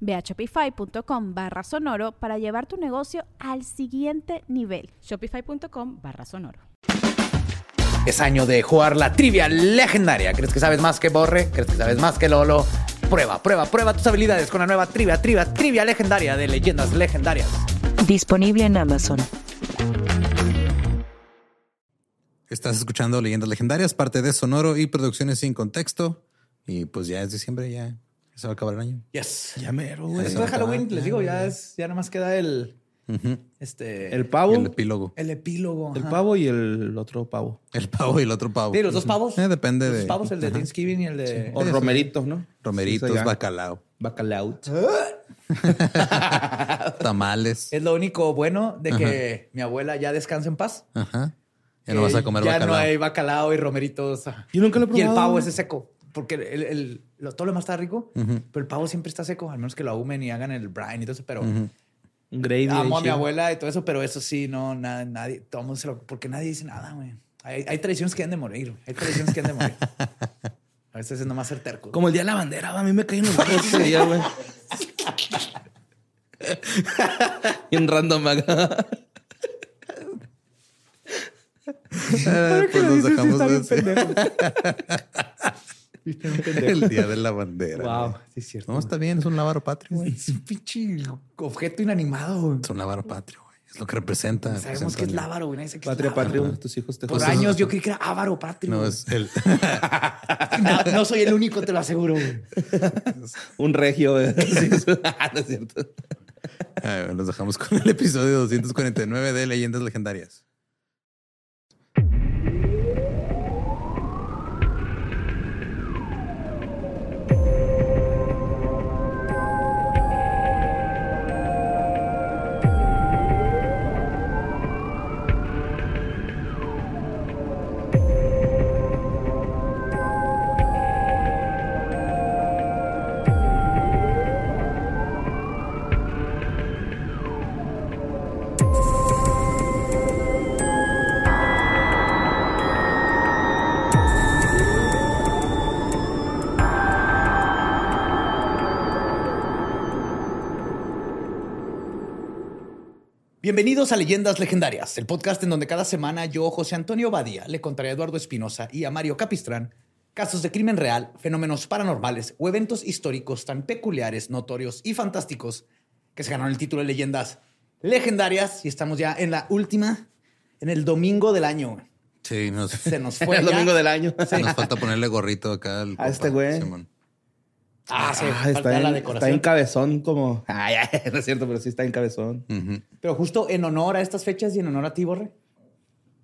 Ve a shopify.com barra sonoro para llevar tu negocio al siguiente nivel. Shopify.com barra sonoro. Es año de jugar la trivia legendaria. ¿Crees que sabes más que Borre? ¿Crees que sabes más que Lolo? Prueba, prueba, prueba tus habilidades con la nueva trivia, trivia, trivia legendaria de leyendas legendarias. Disponible en Amazon. Estás escuchando Leyendas Legendarias, parte de Sonoro y Producciones sin Contexto. Y pues ya es diciembre, ya se va a acabar el año. Yes. Ya mero, güey. Después de Halloween, les digo, ya es, ya nada más queda el, este, El pavo, El epílogo. el epílogo. el pavo y el otro pavo. El pavo y el otro pavo. Sí, los dos pavos. Eh, depende los de. dos pavos, el de Ajá. Thanksgiving y el de. O Sí, sí. romeritos, ¿no? Romeritos, Sí, ya. bacalao, Bacalao. tamales. Es lo único bueno de que mi abuela ya descansa en paz. Ajá. Ya no vas a comer ya bacalao. no hay bacalao y romeritos. Yo nunca lo he Y el probado. pavo ese seco. Porque el, el- lo- todo lo demás está rico, pero el pavo siempre está seco, al menos que lo ahumen y hagan el brine y todo eso. Pero Un gravy. amo a mi abuela y todo eso, pero eso sí, no, nada, nadie, todo el mundo se lo, porque nadie dice nada, güey. Hay, hay tradiciones que han de morir, hay tradiciones que han de morir. A veces es nomás ser terco. Como el día de la bandera, a mí me caen los huevos ese día, güey. Bien random acá. Ah, pues nos dejamos de El día de la bandera. Wow, güey. sí es cierto. No, está bien, es un lábaro patrio, güey. Es un pinche objeto inanimado, güey. Es un lábaro patrio, güey. Es lo que representa. Sabemos representa que es lábaro, güey. Nadie sabe qué es Patria, lábaro. patria, tus hijos te Por años yo creí que era ávaro patrio. No, güey. es el. No, no soy el único, te lo aseguro. güey. Un regio, güey. Sí, eso- no es cierto. Ah, bueno, nos dejamos con el episodio 249 de Leyendas Legendarias. Bienvenidos a Leyendas Legendarias, el podcast en donde cada semana yo, José Antonio Badía, le contaré a Eduardo Espinosa y a Mario Capistrán casos de crimen real, fenómenos paranormales o eventos históricos tan peculiares, notorios y fantásticos que se ganaron el título de Leyendas Legendarias y estamos ya en la última, en el domingo del año. Sí, nos, Se nos fue el ya. domingo del año. nos falta ponerle gorrito acá al. A este güey. Simón. Ah, sí, Ah, falta está, la en, está en cabezón como... Ay, ay, no es cierto, pero sí está en cabezón. Ujú. Pero justo en honor a estas fechas y en honor a ti, Borre,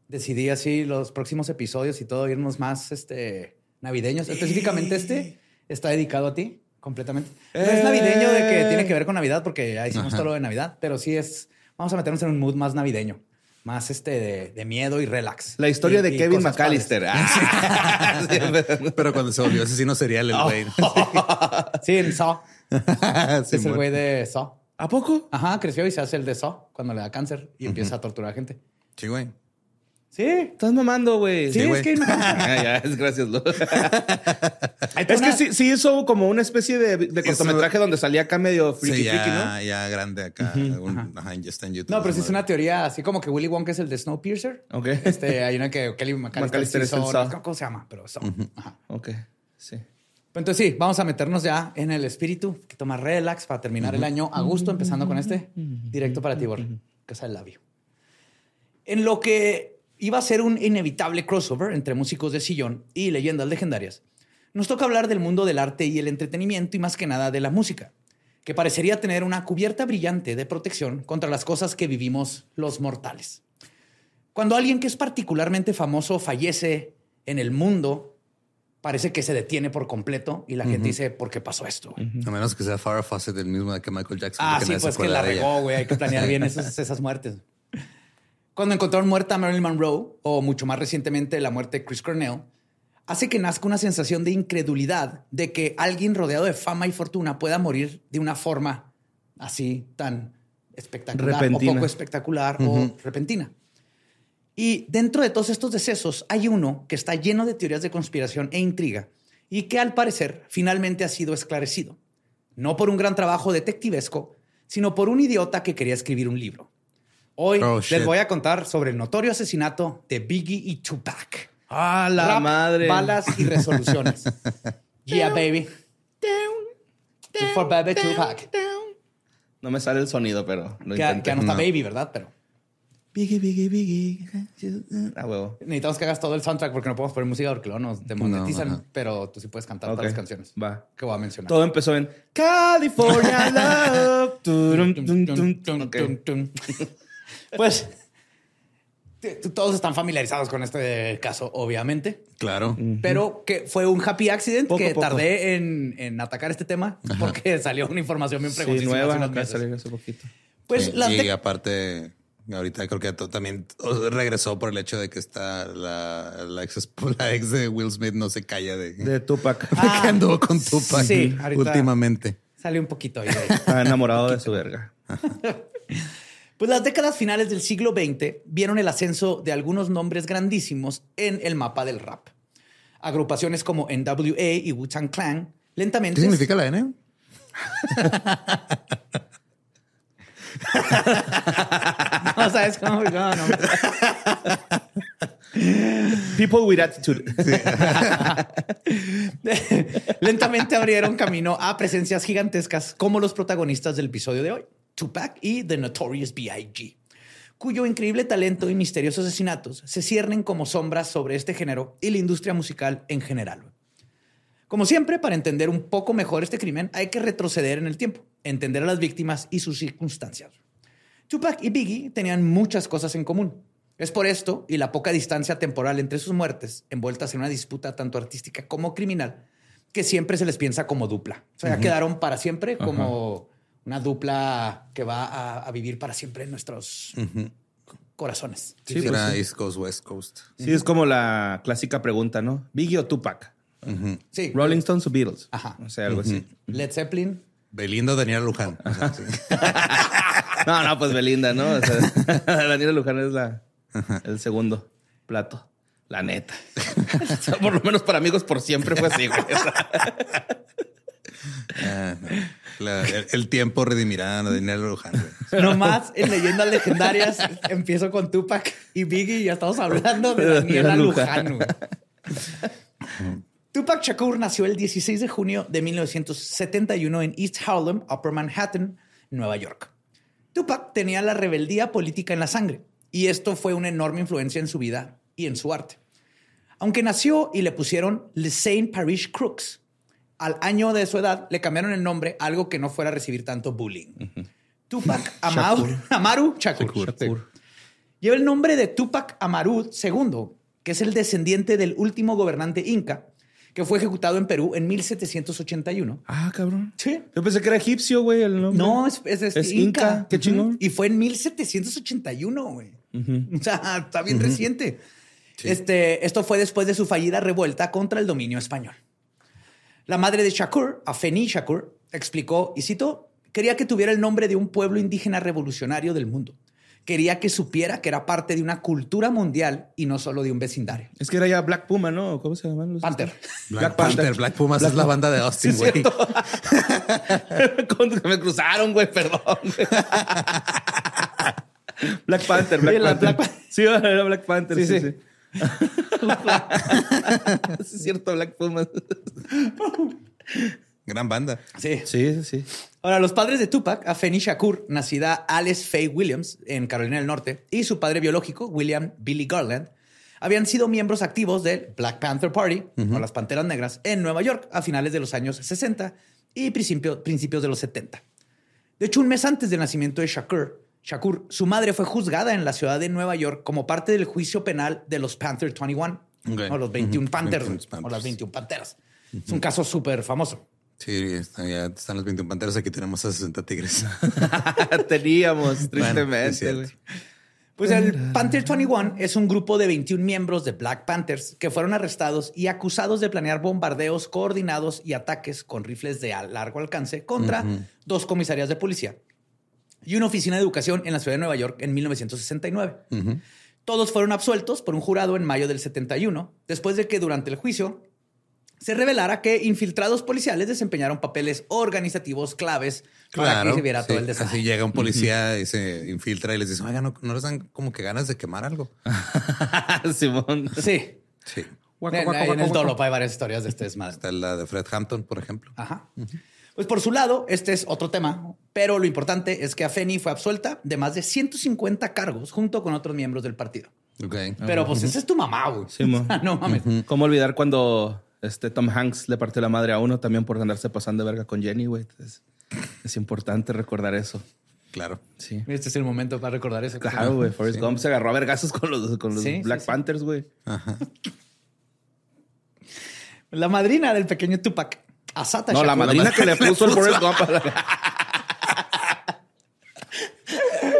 decidí así los próximos episodios y todo irnos más este, navideños. Específicamente este está dedicado a ti completamente. No es navideño de que tiene que ver con Navidad porque ya hicimos Ajá. todo lo de Navidad, pero sí es, vamos a meternos en un mood más navideño, más este de, de miedo y relax. La historia Y- de y Kevin McAllister. Ah, sí, pero- Pero cuando se volvió asesino serial, el güey. Sí, en Saw. es el güey de Saw. ¿A poco? Ajá, creció y se hace el de Saw cuando le da cáncer y empieza a torturar a gente. Sí, güey. Sí, Estás mamando, güey. sí, Sí, es que Ah, ya, es gracias. Es que sí, sí hizo como una especie de, de cortometraje donde salía acá medio friki Sí, friki, ya, ¿no? ya grande acá. Un- ajá, ya está en YouTube. No, pero sí es una teoría así como que Willy Wonka es el de Snowpiercer. Ok. Este, hay una que Kelly McAllister, es el son- Saw. ¿Cómo se llama? Pero son. Ajá. Ok, sí. Pero Entonces sí, vamos a meternos ya en el espíritu, poquito más relax para terminar el año a gusto, empezando con este directo para ti, Borre, Casa del Labio. En lo que iba a ser un inevitable crossover entre músicos de sillón y leyendas legendarias, nos toca hablar del mundo del arte y el entretenimiento y más que nada de la música, que parecería tener una cubierta brillante de protección contra las cosas que vivimos los mortales. Cuando alguien que es particularmente famoso fallece en el mundo, parece que se detiene por completo y la gente dice, ¿por qué pasó esto? güey?" A menos que sea Farrah Fawcett el mismo que Michael Jackson. Ah, sí, pues que la regó, güey. Hay que planear bien esas, esas muertes. Cuando encontraron muerta a Marilyn Monroe, o mucho más recientemente la muerte de Chris Cornell, hace que nazca una sensación de incredulidad de que alguien rodeado de fama y fortuna pueda morir de una forma así tan espectacular Repentina. o poco espectacular o repentina. Y dentro de todos estos decesos hay uno que está lleno de teorías de conspiración e intriga y que al parecer finalmente ha sido esclarecido. No por un gran trabajo detectivesco, sino por un idiota que quería escribir un libro. Hoy Oh, les shit. voy a contar sobre el notorio asesinato de Biggie y Tupac. Ah, la Rap, madre. Balas y resoluciones. yeah, baby. For baby Tupac. No me sale el sonido, pero lo Que, intenté. que no está No. baby, ¿verdad? Pero Biggie, biggie, biggie. Ah, huevo. necesitamos que hagas todo el soundtrack porque no podemos poner música porque luego nos demonetizan. No, pero tú sí puedes cantar Ok, todas las canciones Va. que voy a mencionar. Todo empezó en California Love. Pues todos están familiarizados con este caso, obviamente. Claro. Pero que fue un happy accident Poco, que poco. tardé en, en atacar este tema porque salió una información bien Sí, preguntísima hace nueva. unos Acá meses. salió hace poquito. Pues Sí, las y aparte, ahorita creo que también regresó por el hecho de que está la, la, ex, la ex de Will Smith no se calla de, De Tupac. que anduvo con Tupac sí, últimamente. salió un poquito ahí. Está enamorado de su verga. Pues las décadas finales del siglo XX vieron el ascenso de algunos nombres grandísimos en el mapa del rap. Agrupaciones como NWA y Wu-Tang Clan lentamente... ¿Qué significa la N? No, ¿sabes cómo? No, no. People with attitude. Lentamente abrieron camino a presencias gigantescas como los protagonistas del episodio de hoy, Tupac y The Notorious B.I.G., cuyo increíble talento y misteriosos asesinatos se ciernen como sombras sobre este género y la industria musical en general. Como siempre, para entender un poco mejor este crimen, hay que retroceder en el tiempo, entender a las víctimas y sus circunstancias. Tupac y Biggie tenían muchas cosas en común. Es por esto y la poca distancia temporal entre sus muertes, envueltas en una disputa tanto artística como criminal, que siempre se les piensa como dupla. O sea, ya quedaron para siempre como una dupla que va a, a vivir para siempre en nuestros corazones. Sí, pues era sí. East Coast, West Coast. Sí, es como la clásica pregunta, ¿no? ¿Biggie o Tupac? Sí. ¿Rolling Stones o Beatles? Ajá. O sea, algo así. Led Zeppelin. Belinda Daniela Luján. O sea, sí. No, no, pues Belinda, ¿no? O sea, Daniela Luján es la, el segundo plato. La neta. O sea, por lo menos para amigos por siempre fue así, güey. Ah, no. La- el, el tiempo redimirá a Daniela Luján. Nomás en leyendas legendarias empiezo con Tupac y Biggie y ya estamos hablando de Daniela Luján. Tupac Shakur nació el 16 de junio de 1971 en East Harlem, Upper Manhattan, Nueva York. Tupac tenía la rebeldía política en la sangre y esto fue una enorme influencia en su vida y en su arte. Aunque nació y le pusieron Le Saint Parish Crooks, al año de su edad le cambiaron el nombre a algo que no fuera a recibir tanto bullying. Tupac Amaru, Amaru Shakur. Shakur. Lleva el nombre de Tupac Amaru II, que es el descendiente del último gobernante inca, que fue ejecutado en Perú en 1781. Ah, cabrón. Sí. Yo pensé que era egipcio, güey, el nombre. No, es, es, es Es inca. Qué chingón. Y fue en 1781, güey. O sea, está bien reciente. Este, esto fue después de su fallida revuelta contra el dominio español. La madre de Shakur, Afeni Shakur, explicó, y cito, quería que tuviera el nombre de un pueblo indígena revolucionario del mundo. Quería que supiera que era parte de una cultura mundial y no solo de un vecindario. Es que era ya Black Puma, ¿no? ¿Cómo se llaman los? Panther. Black, Panther, Black Pumas es la banda de Austin, Sí, güey. me cruzaron, güey, perdón. Black Panther, Black Sí, la Panther. Black Pan- Sí, era Black Panther. Sí, Sí, sí. sí. Es cierto, Black Puma. Gran banda. Sí. Sí, sí, sí. Ahora, los padres de Tupac, Afeni Shakur, nacida Alice Faye Williams en Carolina del Norte, y su padre biológico, William Billy Garland, habían sido miembros activos del Black Panther Party, o las Panteras Negras, en Nueva York a finales de los años 60 y principio- principios de los 70. De hecho, un mes antes del nacimiento de Shakur, Shakur, su madre fue juzgada en la ciudad de Nueva York como parte del juicio penal de los Panther 21, Ok. o los 21 Ujú. Panthers, 21 o las Panthers. 21 Panteras. Es un caso súper famoso. Sí, está- ya están los 21 panteras. Aquí tenemos a 60 tigres. Teníamos, Bueno, tristemente. güey. Pues el Panther 21 es un grupo de 21 miembros de Black Panthers que fueron arrestados y acusados de planear bombardeos coordinados y ataques con rifles de largo alcance contra dos comisarías de policía y una oficina de educación en la ciudad de Nueva York en 1969. Todos fueron absueltos por un jurado en mayo del 71, después de que durante el juicio se revelara que infiltrados policiales desempeñaron papeles organizativos claves para que se viera sí. todo el desastre. Así llega un policía y se infiltra y les dice, oiga, ¿no, no les dan como que ganas de quemar algo? Simón. Sí. Sí. Guaco, En, guaco, en guaco, el guaco. Dolop hay varias historias de este desmadre. Está la de Fred Hampton, por ejemplo. Ajá. Pues por su lado, este es otro tema, pero lo importante es que Afeni fue absuelta de más de 150 cargos junto con otros miembros del partido. Ok. Pero pues esa es tu mamá, güey. O sea, no mames. ¿Cómo olvidar cuando este Tom Hanks le partió la madre a uno también por andarse pasando de verga con Jenny, güey? Es, es importante recordar eso. Claro. Sí. Este es el momento para recordar eso. Claro, güey. Forrest Gump se agarró a vergazos con los, con los Sí, sí, Black sí. Panthers, güey. La madrina del pequeño Tupac, Asata No, la Shakur. madrina que le puso el Forrest Gump a la...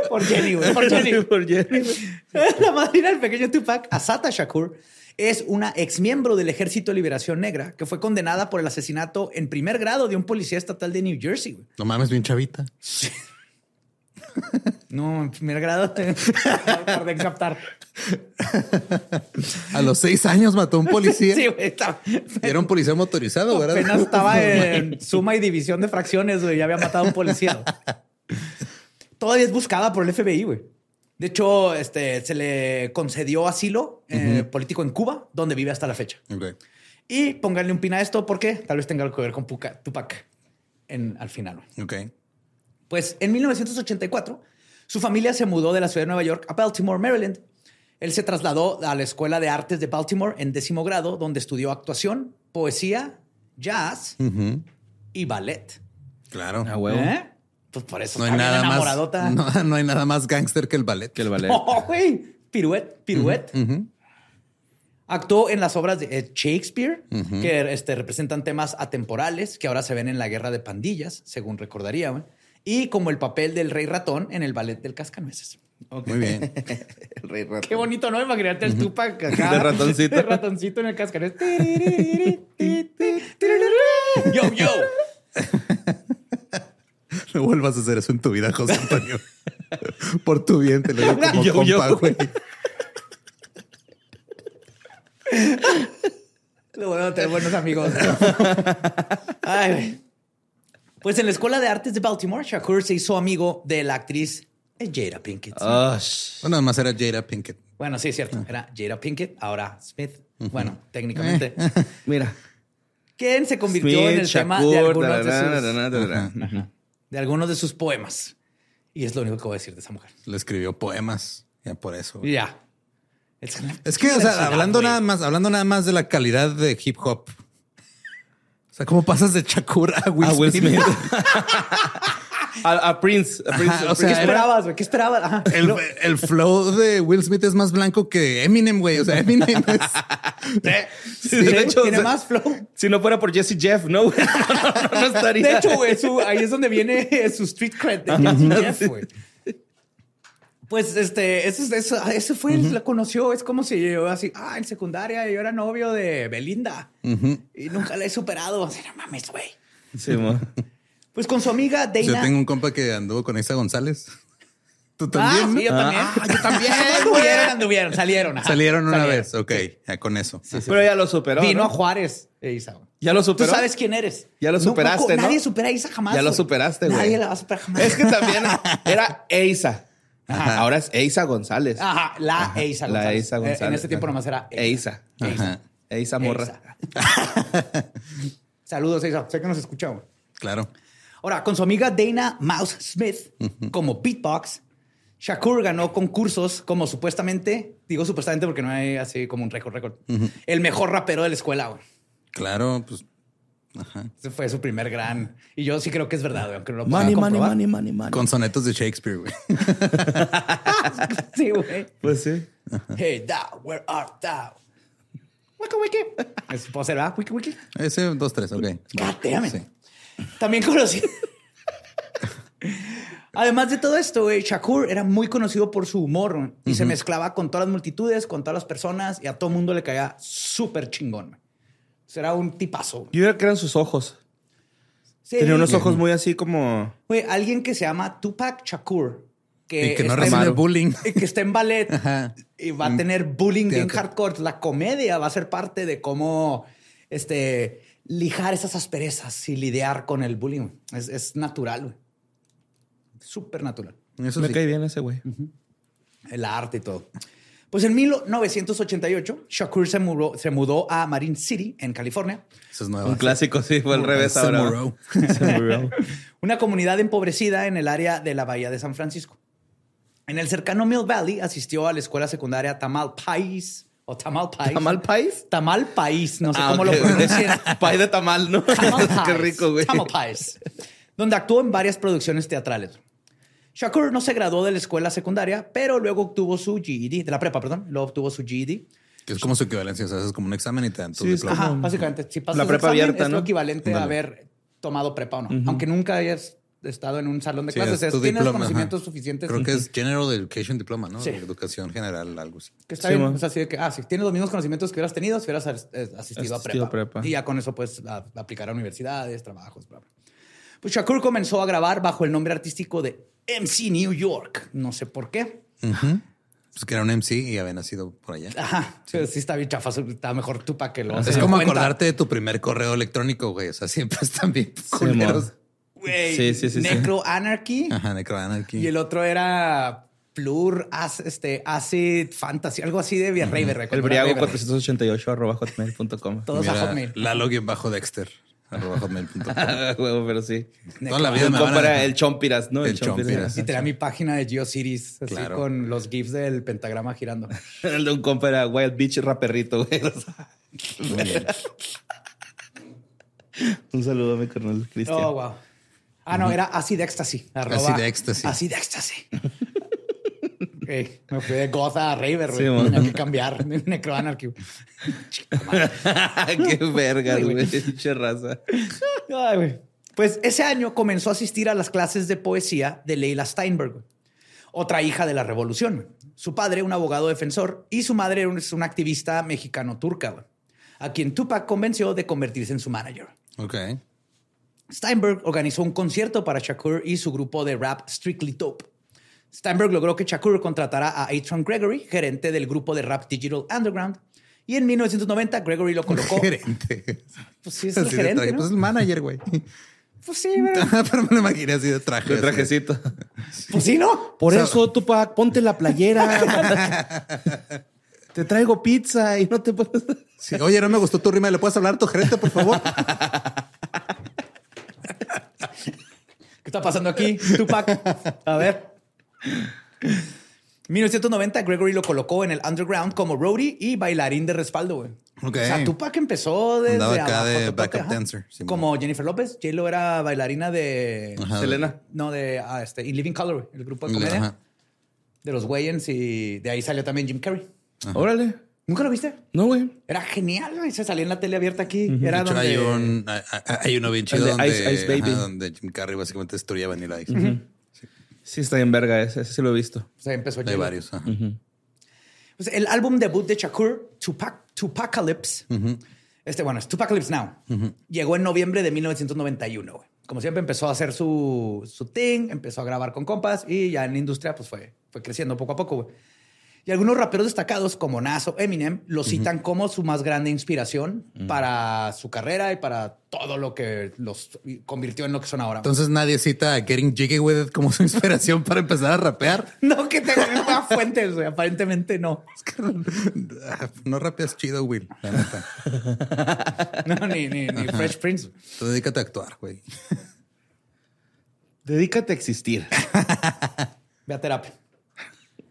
Por Jenny, güey. Por Jenny. Por Jenny, güey. La madrina del pequeño Tupac, Asata Shakur, es una ex miembro del Ejército de Liberación Negra que fue condenada por el asesinato en primer grado de un policía estatal de New Jersey. güey. No mames, bien chavita. No, en primer grado. Tardé en captar. A los seis años mató a un policía. Sí, güey. estaba- era un policía motorizado, ¿verdad? Apenas estaba en suma y división de fracciones, güey. Ya había matado a un policía. Todavía es buscada por el FBI, güey. De hecho, este, se le concedió asilo eh, político en Cuba, donde vive hasta la fecha. Y pónganle un pin a esto porque tal vez tenga algo que ver con Puka- Tupac en, al final. Ok. Pues en 1984, su familia se mudó de la ciudad de Nueva York a Baltimore, Maryland. Él se trasladó a la Escuela de Artes de Baltimore en décimo grado, donde estudió actuación, poesía, jazz y ballet. Claro. A huevo. ¿Eh? Pues por eso No hay nada enamoradota. más. No, no hay nada más gángster que el ballet. Que el ballet. Oh, güey. Piruet, piruet. Actuó en las obras de eh, Shakespeare, que este, representan temas atemporales que ahora se ven en la guerra de pandillas, según recordaría. güey. Y como el papel del rey ratón en el ballet del cascanueces. Muy bien. El rey ratón. Qué bonito, ¿no? Imaginarte el Tupac acá. De ratoncito. De ratoncito en el cascanueces. Yo, yo. No vuelvas a hacer eso en tu vida, José Antonio. Por tu bien, te lo digo como Yo, compa, yo. güey. Lo bueno de tener buenos amigos. Ay, güey. Pues en la Escuela de Artes de Baltimore, Shakur se hizo amigo de la actriz Jada Pinkett. Ah, sh- Bueno, además era Jada Pinkett. Bueno, sí, es cierto. Era Jada Pinkett, ahora Smith. Bueno, técnicamente. Mira. Quien se convirtió en el Smith, tema de Shakur, algunos de, sus, de algunos de sus poemas. Y es lo único que voy a decir de esa mujer. Le escribió poemas. Ya por eso. Ya. Es, Es que, o sea, hablando nada más, hablando nada más de la calidad de hip hop. O sea, ¿cómo pasas de Shakur a Will, A Will Smith? Smith. a, a Prince. A Prince. Ajá, a o sea, ¿Qué esperabas, güey? ¿Qué esperabas? Ajá. El, No. el flow de Will Smith es más blanco que Eminem, güey. O sea, Eminem es... Sí, de hecho, tiene o sea, más flow. Si no fuera por Jesse Jeff, no, güey. No, no, no, no estaría. De hecho, güey, su- ahí es donde viene su street cred de Jazzy Jeff, güey. Pues este, eso, eso, eso fue, la conoció. Es como si yo así, ah, en secundaria yo era novio de Belinda y nunca la he superado. Así, no mames, güey. Sí. Pues con su amiga Yo Dana. tengo un compa que anduvo con Isa González. Tú Ah, también, sí, yo ¿no? también. Ah, yo también, anduvieron, anduvieron, salieron. ajá. Salieron una Salieron. vez. Ok, ya con eso. Pero ya lo superó. Vino ¿no? a Juárez, eh, Isa. güey. Ya lo Tú superó. sabes quién eres. Ya lo No, superaste, ¿no? Nadie supera a Isa jamás. Ya lo superaste, güey. Nadie la va a superar jamás. Es que también era Eisa. Ahora es Eisa González. Ajá, la Eisa La González. Eisa Eh, González. En ese tiempo nomás era Eisa. Eisa. Ajá. Eisa Morra. Eisa. Saludos, Eisa. Sé que nos escucha. güey. Claro. Ahora, con su amiga Dana Mouse Smith como beatbox, Shakur ganó concursos como supuestamente, digo supuestamente porque no hay así como un récord, récord, el mejor rapero de la escuela. güey. Claro, pues. Ajá. Ese fue su primer gran. Y yo sí creo que es verdad, güey, aunque no lo Money, money, comprobar. money, money, money. Con sonetos de Shakespeare, güey. Sí, güey. Pues sí. Hey, thou, where art thou? Wiki, wiki. Es puedo ser, ¿verdad? Wiki, wiki. Ese, dos, tres, ok. God. Sí. También conocí. Además de todo esto, güey, Shakur era muy conocido por su humor y se mezclaba con todas las multitudes, con todas las personas y a todo mundo le caía súper chingón. Era un tipazo. Yo creo que eran sus ojos. Sí. Tenía unos ojos muy así como. Güey, alguien que se llama Tupac Shakur. Que, Y que no está en- recibe bullying. y que está en ballet Ajá. y va a tener bullying bien Teatro. hardcore. La comedia va a ser parte de cómo este, lijar esas asperezas y lidiar con el bullying. Es, es natural, güey. Súper natural. Eso me sí. cae bien ese güey. El arte y todo. Pues en 1988, Shakur se mudó, se mudó a Marine City, en California, Eso es nuevo. Un clásico, sí, fue al revés Se ahora. muró. Se murió. una comunidad empobrecida en el área de la Bahía de San Francisco. En el cercano Mill Valley asistió a la escuela secundaria Tamal País o Tamal País. ¿Tamal País? Tamal País, no sé Ah, cómo lo pronuncian. Pay de tamal, ¿no? Tamal Qué rico, güey. Tamal Pies. Donde actuó en varias producciones teatrales. Shakur no se graduó de la escuela secundaria, pero luego obtuvo su GED, de la prepa, perdón, luego obtuvo su GED. Que es como su equivalencia. O sea, es como un examen y te dan tu Sí, diploma. Ajá, básicamente. Si pasas la prepa examen, abierta, es lo equivalente a haber tomado prepa o no. Aunque nunca hayas estado en un salón de Sí, clases, es tienes los conocimientos ajá. suficientes. Creo que es General Education Diploma, ¿no? Sí. Educación general, algo así. Que está Sí, bien. O sea, así de que, ah, si tienes los mismos conocimientos que hubieras tenido si hubieras as- eh, asistido, a, Asistido prepa. a prepa. Y ya con eso puedes a- aplicar a universidades, trabajos, bla, bla. Pues Shakur comenzó a grabar bajo el nombre artístico de MC New York. No sé por qué. Pues que era un MC y había nacido por allá. Ajá. Sí, sí está bien chafa. Está mejor tú para que lo Es como acordarte de tu primer correo electrónico, güey. O sea, siempre están bien culeros. Güey, Sí, sí, sí, sí. Necro Anarchy. Ajá, Necroanarchy. Y el otro era Plur, As- este, Acid Fantasy, algo así de Virrey, uh El briago 488 arroba hotmail.com. Todos a Mira, Hotmail. Lalo-Dexter. Arroba hotmail.com. Huevo, pero sí. Toda la vida me compa van a- era el Chompiras, ¿no? El Chompiras. Y tenía mi página de GeoCities, así Claro. con los GIFs del pentagrama girando. El de un compa era Wild Beach Raperrito, güey. Muy bien. Un saludo a mi carnal Cristian. Oh, wow. Ah, no, era Acid Ecstasy. arroba- Acid Ecstasy. Acid Ecstasy. Me fui de Goth a Raver, güey. Sí. Tenía que cambiar. Necroanarchy. Qué verga, güey. Pinche raza. Ay, güey. Pues ese año comenzó a asistir a las clases de poesía de Leila Steinberg, otra hija de la revolución. Su padre, un abogado defensor, y su madre es una activista mexicano-turca, a quien Tupac convenció de convertirse en su manager. Ok. Steinberg organizó un concierto para Shakur y su grupo de rap Strictly Dope. Steinberg logró que Shakur contratara a Atron Gregory, gerente del grupo de rap Digital Underground, y en 1990 Gregory lo colocó. Gerente. Pues sí, es el Así de gerente, traje. ¿no? Pues el manager, güey. Pues sí, ¿verdad? Pero me lo imaginé así de traje. Así. trajecito. Pues sí, ¿no? Por O sea- eso, Tupac, ponte la playera. Te traigo pizza y no te puedes. Sí, Oye, no me gustó tu rima. ¿Le puedes hablar a tu gerente, por favor? ¿Qué está pasando aquí, Tupac? A ver. 1990, Gregory lo colocó en el underground como roadie y bailarín de respaldo, güey. Ok. O sea, Tupac empezó desde Andaba acá abajo, de backup ajá. dancer, sí, como Jennifer López. J-Lo era bailarina de... Ajá. Selena. No, de ah, este, In Living Color, el grupo de Ajá. comedia. De los Wayans y de ahí salió también Jim Carrey. Órale. ¿Nunca lo viste? No, güey. Era genial, güey. Se salía en la tele abierta aquí. Era De hecho, donde... hay, un, hay, hay- hay uno bien chido de donde, Ice- Ice Baby. ajá, donde Jim Carrey básicamente destruía Vanilla Ice. Sí, está en verga ese. Ese sí lo he visto. O sea, empezó Hay J-Lo. varios. ajá. Pues el álbum debut de Shakur, Tupac, Tupacalypse, este, bueno, es Tupacalypse Now, llegó en noviembre de 1991. güey. Como siempre empezó a hacer su, su thing, empezó a grabar con compas y ya en la industria pues fue, fue creciendo poco a poco. güey. Y algunos raperos destacados como Nas o Eminem lo citan como su más grande inspiración para su carrera y para todo lo que los convirtió en lo que son ahora. Entonces nadie cita a Getting Jiggy With It como su inspiración para empezar a rapear. no que tenga fuentes, güey, aparentemente no. Es que no, no rapeas chido, Will. La neta. No, ni, ni, ni Fresh Prince. Tú dedícate a actuar, güey. Dedícate a existir. Ve a terapia.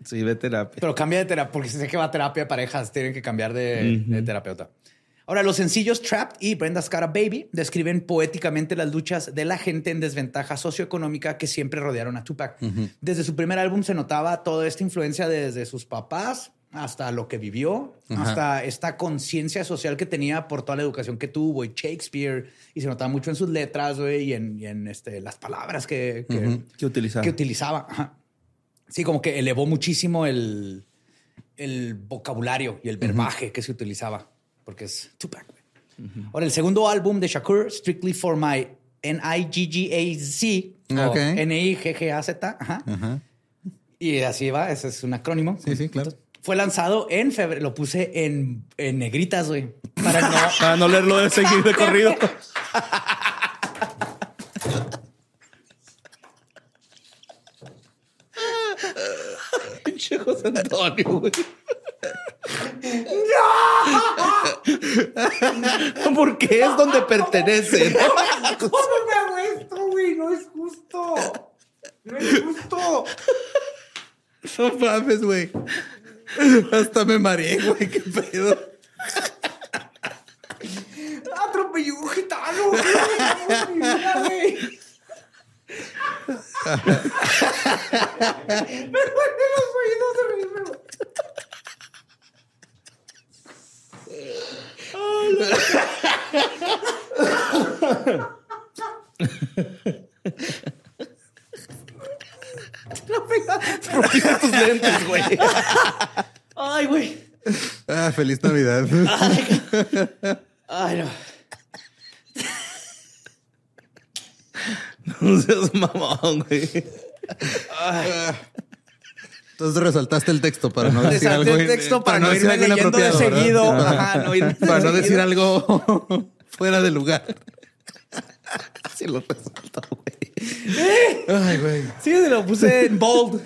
Sí, ve terapia. Pero cambia de terapia, porque sé que va a terapia de parejas, tienen que cambiar de, de terapeuta. Ahora, los sencillos Trapped y Brenda's Cara Baby describen poéticamente las luchas de la gente en desventaja socioeconómica que siempre rodearon a Tupac. Desde su primer álbum se notaba toda esta influencia desde sus papás hasta lo que vivió, hasta esta conciencia social que tenía por toda la educación que tuvo y Shakespeare, y se notaba mucho en sus letras y en, y en, este, las palabras que, que, ¿Qué utilizaba? que utilizaba. Sí, como que elevó muchísimo el, el vocabulario y el verbaje que se utilizaba, porque es Tupac. güey. Ahora, el segundo álbum de Shakur, Strictly for My N-I-G-G-A-Z, N-I-G-G-A-Z, ajá. Y así va, ese es un acrónimo. Sí, sí, claro. Fue lanzado en febrero, lo puse en, en negritas, güey, para no... Para no leerlo de seguir de corrido. Pinche José Antonio, güey. ¡No! Porque es donde pertenece. ¿no? ¿Cómo me hago esto, güey? No es justo. No es justo. No mames, güey. Hasta me mareé, güey. Qué pedo. Atropelló un gitano. güey. Mi vida, güey. Me duelen los oídos de reírme, güey. Rompiste tus lentes, güey. Ay, güey. Ah, feliz Navidad. Ay, no. No seas mamón, güey. Entonces resaltaste el texto para no decir Resalté algo. el texto para, no decir irme algo leyendo de inapropiado, ¿verdad? seguido. Ajá. No irme Para no seguido. decir algo fuera de lugar. Así lo resaltó, güey. Ay, güey. Sí, lo puse en bold.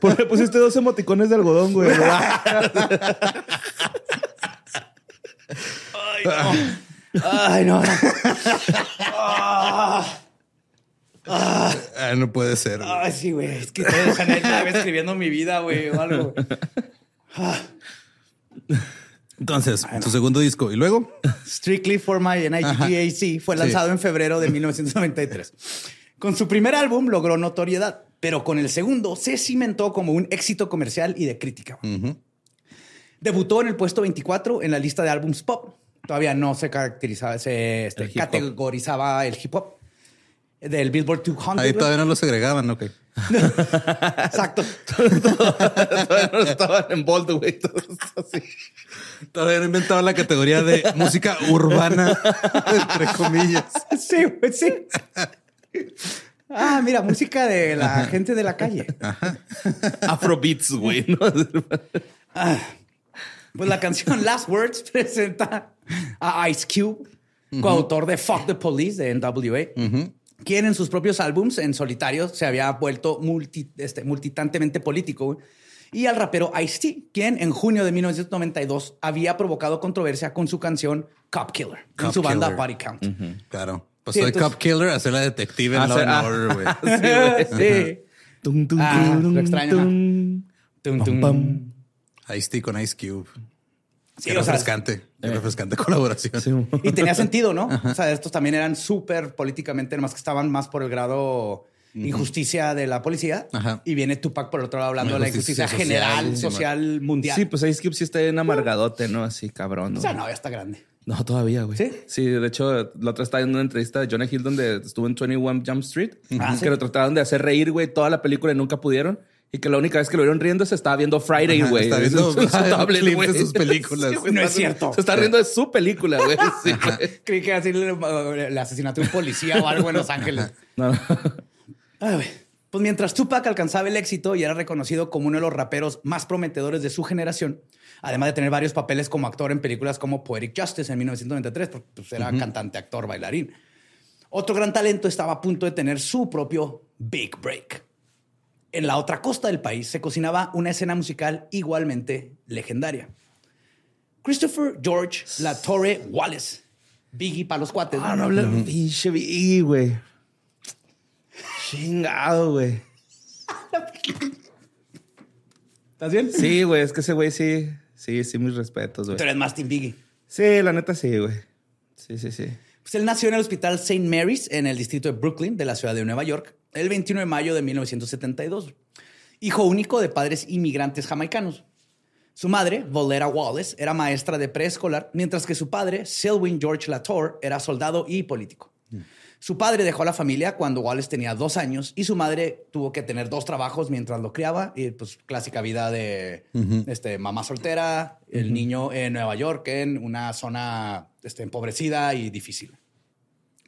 ¿Por qué pusiste dos emoticones de algodón, güey? Ay, no. Ah, no puede ser. güey. Ay, sí, güey. Es que estaba escribiendo mi vida, güey, o algo. Entonces, tu segundo disco. ¿Y luego? Strictly for My NIGGAC fue lanzado en febrero de 1993. Con su primer álbum logró notoriedad, pero con el segundo se cimentó como un éxito comercial y de crítica. Debutó en el puesto 24 en la lista de álbums pop. Todavía no se caracterizaba, se este, El categorizaba el hip hop del Billboard 200. Ahí todavía no lo segregaban, ok. Exacto. Todavía no estaban en bold, güey. Todos así. Todavía no inventaban la categoría de música urbana, entre comillas. Sí, güey, sí. Ah, mira, música de la gente de la calle. Afrobeats, güey. ¿no? Pues la canción Last Words presenta a Ice Cube, coautor de Fuck the Police de NWA, quien en sus propios álbums en solitario se había vuelto multi, este, multitantemente político. güey. Y al rapero Ice-T, quien en junio de 1992 había provocado controversia con su canción Cop Killer, en Cop su banda. Body Count. Claro. Pasó Sí, de entonces- Cop Killer a ser la detective en A Law and ah. Order, güey. Sí, güey, sí. Tum, tum, Ah, tum, lo extraño, tum. Tum, tum. pam. Ice-T con Ice Cube. Sí, Qué o sea, refrescante. Qué refrescante colaboración. Sí, Y tenía sentido, ¿no? O sea, estos también eran súper políticamente, nomás que estaban más por el grado injusticia de la policía. Ajá. Y viene Tupac por el otro lado hablando de la Injusticia social, general, sí, social, mundial. Sí, pues Ice Cube sí está en amargadote, ¿no? Así, cabrón. ¿no? o sea, no, ya está grande. No, todavía, güey. ¿Sí? Sí, de hecho, la otra estaba en una entrevista de Jonah Hill donde estuvo en 21 Jump Street. Ah, que ¿sí? lo trataron de hacer reír, güey, toda la película y nunca pudieron. Y que la única vez que lo vieron riendo se estaba viendo Friday, güey. está viendo En su- tablet, güey. de sus películas. No es cierto. Se está riendo de su película, güey. Sí. Creí que iba a decir el, el asesinato de un policía o algo en Los Ángeles. No, no. Ay, güey. Pues mientras Tupac alcanzaba el éxito y era reconocido como uno de los raperos más prometedores de su generación, además de tener varios papeles como actor en películas como Poetic Justice en 1993, porque pues, era cantante, actor, bailarín. Otro gran talento estaba a punto de tener su propio Big Break. En la otra costa del país se cocinaba una escena musical igualmente legendaria. Christopher George La Torre Wallace, Biggie para los cuates. Ah, no hablé. Pinche vi, güey. Chingado, güey. ¿Estás bien? Sí, güey, es que ese güey sí, sí, sí, mis respetos, güey. Tú eres más Team Biggie. Sí, la neta sí, güey. Sí, sí, sí. Pues él nació en el hospital St. Mary's en el distrito de Brooklyn de la ciudad de Nueva York el 21 de mayo de 1972. Hijo único de padres inmigrantes jamaicanos. Su madre, Volera Wallace, era maestra de preescolar, mientras que su padre, Selwyn George Latour, era soldado y político. Su padre dejó a la familia cuando Wallace tenía dos años y su madre tuvo que tener dos trabajos mientras lo criaba. Y pues clásica vida de este, mamá soltera, el niño en Nueva York, en una zona este, empobrecida y difícil.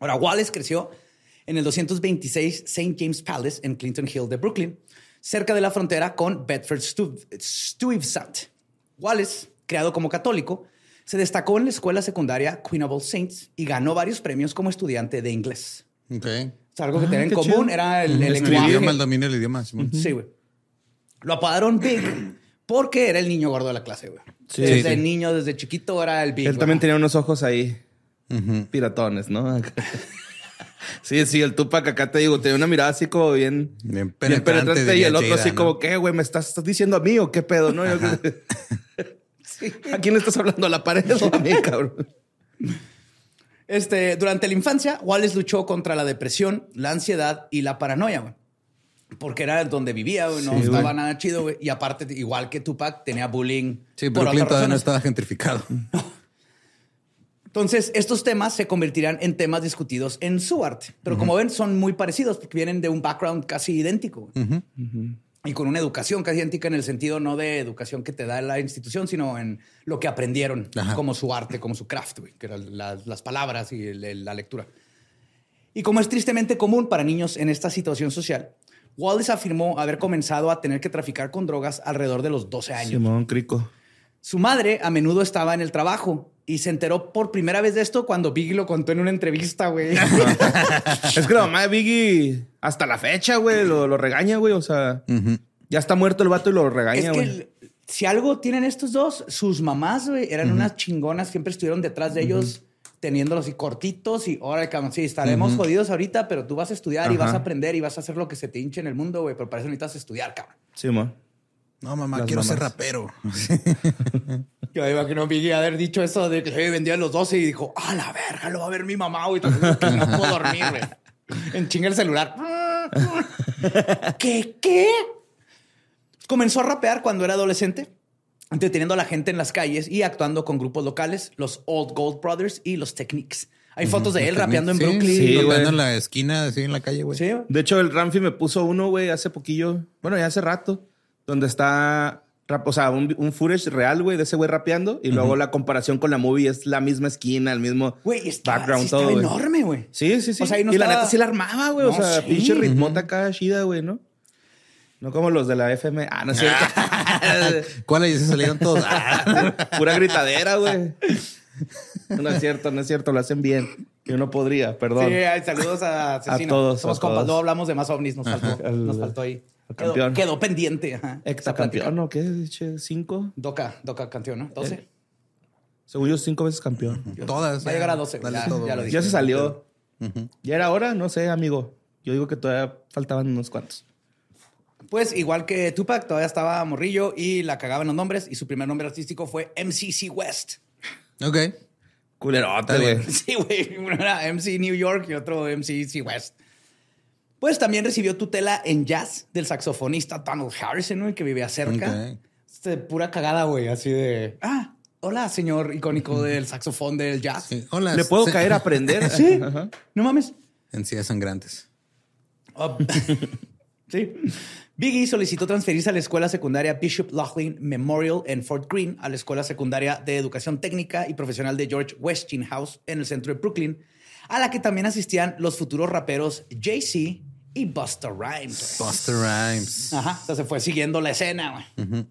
Ahora, Wallace creció en el 226 St. James Palace en Clinton Hill de Brooklyn, cerca de la frontera con Bedford Stu- Stuyvesant. Wallace, creado como católico, se destacó en la escuela secundaria Queen of All Saints y ganó varios premios como estudiante de inglés. Ok. O sea, algo que tenía en común chido. era el, el El lenguaje. idioma, el dominio del idioma. Sí, güey. Lo apodaron Big porque era el niño gordo de la clase, güey. Sí, desde sí. niño, desde chiquito era el Big. Él güey. también tenía unos ojos ahí piratones, ¿no? sí, sí, el Tupac acá te digo, tenía una mirada así como bien, Bien bien penetrante, y el otro Jada, así ¿no? como, ¿qué, güey? ¿Me estás, estás diciendo a mí o qué pedo? ¿No? Yo- ¿A quién le estás hablando? ¿A la pared o a mí, cabrón? Este, durante la infancia, Wallace luchó contra la depresión, la ansiedad y la paranoia, güey. Porque era donde vivía, güey. No Sí, estaba güey. nada chido, güey. Y aparte, igual que Tupac, tenía bullying. Sí, Brooklyn otras todavía no estaba gentrificado. Entonces, estos temas se convertirán en temas discutidos en su arte. Pero como ven, son muy parecidos porque vienen de un background casi idéntico. Y con una educación casi idéntica en el sentido no de educación que te da la institución, sino en lo que aprendieron Ajá. como su arte, como su craft, que eran las, las palabras y el- la lectura. Y como es tristemente común para niños en esta situación social, Wallace afirmó haber comenzado a tener que traficar con drogas alrededor de los 12 años. Simón Crico. Su madre a menudo estaba en el trabajo y se enteró por primera vez de esto cuando Biggie lo contó en una entrevista, güey. Es que la mamá de Biggie, hasta la fecha, güey, lo, lo regaña, güey. O sea, ya está muerto el vato y lo es regaña, que güey. el- si algo tienen estos dos, sus mamás, güey, eran unas chingonas, siempre estuvieron detrás de ellos teniéndolos así cortitos y ahora, cabrón, sí, estaremos jodidos ahorita, pero tú vas a estudiar y vas a aprender y vas a hacer lo que se te hinche en el mundo, güey, pero para eso necesitas estudiar, cabrón. Simón. No, mamá, Las quiero ser rapero. Yo me imagino Biggie haber dicho eso de que se vendía los 12 y dijo, a la verga, lo va a ver mi mamá, güey. Que no puedo dormir, güey. En chinga el celular. ¿Qué? ¿Qué? Comenzó a rapear cuando era adolescente, entreteniendo a la gente en las calles y actuando con grupos locales, los Old Gold Brothers y los Techniques. Hay fotos de él rapeando en Sí, Brooklyn. Sí, rapeando en la esquina, así en la calle, güey. Sí. De hecho, el Ramfi me puso uno, güey, hace poquillo. Bueno, ya hace rato. Donde está, rap- o sea, un, un footage real, güey, de ese güey rapeando. Y luego la comparación con la movie es la misma esquina, el mismo está, background, sí todo, güey. enorme, güey. Sí, sí, sí. O sea, ahí no y la neta sí la armaba, güey. o No, sea, sí. pinche ritmota acá chida, güey, ¿no? No como los de la FM. Ah, no es cierto. ¿Cuáles? Se salieron todos. Ah, Pura gritadera, güey. No es cierto, no es cierto. Lo hacen bien. Yo no podría, perdón. Sí, saludos a Asesino. todos, Somos a compas. todos. Luego hablamos de más ovnis. Nos faltó, Al- nos faltó ahí. Quedó, campeón. quedó pendiente. Ajá. Plática. ¿no? ¿Qué? Dice, ¿Cinco? Doca, Doca campeón, ¿no? 12. Eh, Según yo, cinco veces campeón. Todas. Va a ya. llegar a 12, Dale ya- todo, ya lo güey. dije. Ya se salió. ¿Ya era hora? No sé, amigo. Yo digo que todavía faltaban unos cuantos. Pues igual que Tupac, todavía estaba morrillo y la cagaban los nombres. Y su primer nombre artístico fue MCC West. Ok. Culerote, güey. Sí, güey. Uno era MC New York y otro MCC West. Pues también recibió tutela en jazz del saxofonista Donald Harrison, güey, que vivía cerca. Este, pura cagada, güey. Así de. Ah, hola, señor icónico del saxofón del jazz. Sí. Hola. ¿Le puedo sí. caer a aprender? Sí. Ajá. No mames. Encías sangrantes. Oh. sí. Biggie solicitó transferirse a la escuela secundaria Bishop Laughlin Memorial en Fort Greene, a la escuela secundaria de educación técnica y profesional de George Westinghouse en el centro de Brooklyn, a la que también asistían los futuros raperos Jay-Z y Busta Rhymes. güey. Buster Rhymes. Ajá, o sea, se fue siguiendo la escena, güey.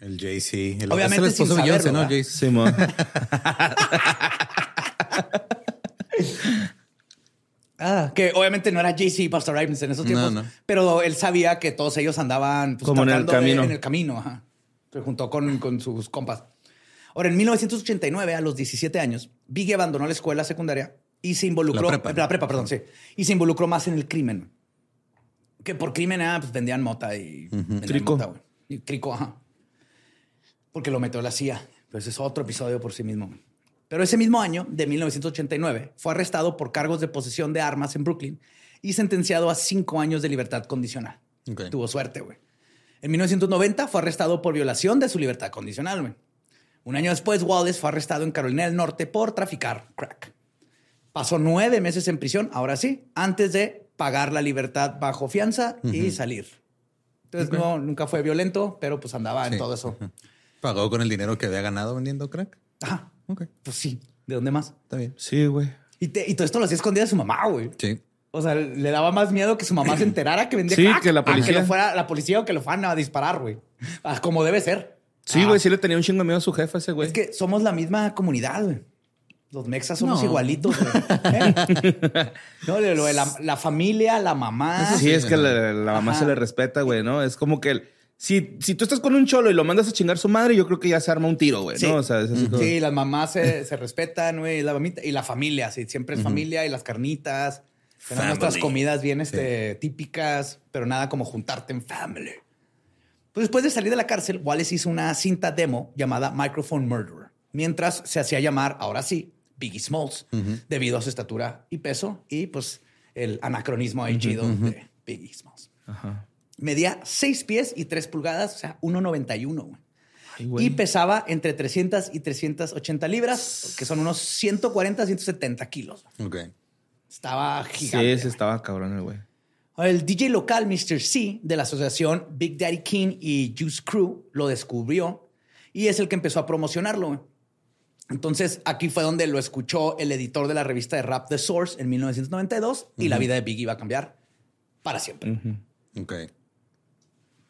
El Jay-Z. El Obviamente es el esposo de Beyoncé, ¿no? Jay-Z. Simón. Ah, que obviamente no era Jay-Z y Busta Rhymes en esos tiempos, No, no. pero él sabía que todos ellos andaban pues, Como en el de- camino. en el camino, ajá. Se juntó con, con sus compas. Ahora, en 1989, a los 17 años, Biggie abandonó la escuela secundaria y se involucró. La prepa. La prepa, perdón, sí. Y se involucró más en el crimen. Que por crimen, ah, pues vendían mota y vendían Trico. mota, güey. Y Crico, ajá. Porque lo metió la CIA. Pero ese es otro episodio por sí mismo. Pero ese mismo año, de 1989, fue arrestado por cargos de posesión de armas en Brooklyn y sentenciado a cinco años de libertad condicional. Tuvo suerte, güey. En 1990 fue arrestado por violación de su libertad condicional, güey. Un año después, Wallace fue arrestado en Carolina del Norte por traficar crack. Pasó nueve meses en prisión, ahora sí, antes de pagar la libertad bajo fianza y salir. Entonces, no, nunca fue violento, pero pues andaba en todo eso. ¿Pagó con el dinero que había ganado vendiendo crack? Ajá. Ok, Pues sí. ¿De dónde más? está bien. Sí, güey. Y, te- y todo esto lo hacía escondida de su mamá, güey. Sí. O sea, le daba más miedo que su mamá se enterara que vendía Sí, crack que la a policía. lo fuera la policía o que lo fueran a disparar, güey. Ah, Como debe ser. Sí, Ah, güey, sí le tenía un chingo de miedo a su jefe ese güey. Es que somos la misma comunidad, güey. Los mexas somos No. igualitos, güey. ¿Eh? No, lo de la, la familia, la mamá. sí, es que la, la mamá Ajá. se le respeta, güey, ¿no? Es como que el- si, si tú estás con un cholo y lo mandas a chingar su madre, yo creo que ya se arma un tiro, güey, Sí. ¿no? O sea, es así como- Sí, las mamás se, se respetan, güey, la mamita y la familia, sí, siempre es familia y las carnitas. Tenemos nuestras comidas bien este, típicas, pero nada como juntarte en family. Pues después de salir de la cárcel, Wallace hizo una cinta demo llamada Microphone Murderer, mientras se hacía llamar, ahora sí, Biggie Smalls, debido a su estatura y peso y pues el anacronismo ahí chido de Biggie Smalls. Ajá. Medía 6 pies y 3 pulgadas, o sea, 1,91, güey. Ay, güey. Y pesaba entre 300 y 380 libras, que son unos 140, 170 kilos. Ok. Estaba Sí, gigante. ese estaba cabrón el güey. El DJ local Mr. C de la asociación Big Daddy King y Juice Crew lo descubrió y es el que empezó a promocionarlo. Entonces aquí fue donde lo escuchó el editor de la revista de rap The Source en 1992 y la vida de Biggie iba a cambiar para siempre. Ok.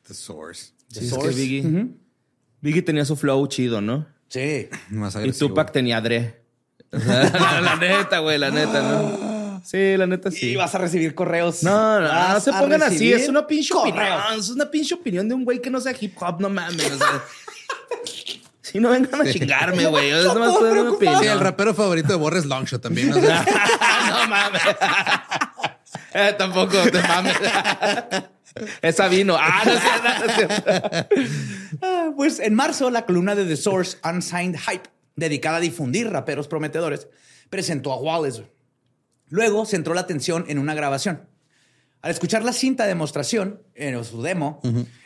The source. The Sí, es que Source. Biggie, tenía su flow chido, ¿no? Sí. Más Y. Tupac tenía Dre. La, neta, güey, la neta, ¿no? Sí, la neta sí. Y vas a recibir correos. No, no, no se pongan así. Es una pinche correos. opinión. Es una pinche opinión de un güey que no sea hip hop, no mames. O sea, si no vengan a chingarme, güey. Es Está nomás todo una preocupado. opinión. Sí, el rapero favorito de Borres Longshot también. ¿no? no mames. Eh, tampoco te mames. Esa vino. Ah, no es cierto, no es cierto. Ah, Pues en marzo, la columna de The Source Unsigned Hype, dedicada a difundir raperos prometedores, presentó a Wallace. Luego centró la atención en una grabación. Al escuchar la cinta de demostración, en su demo,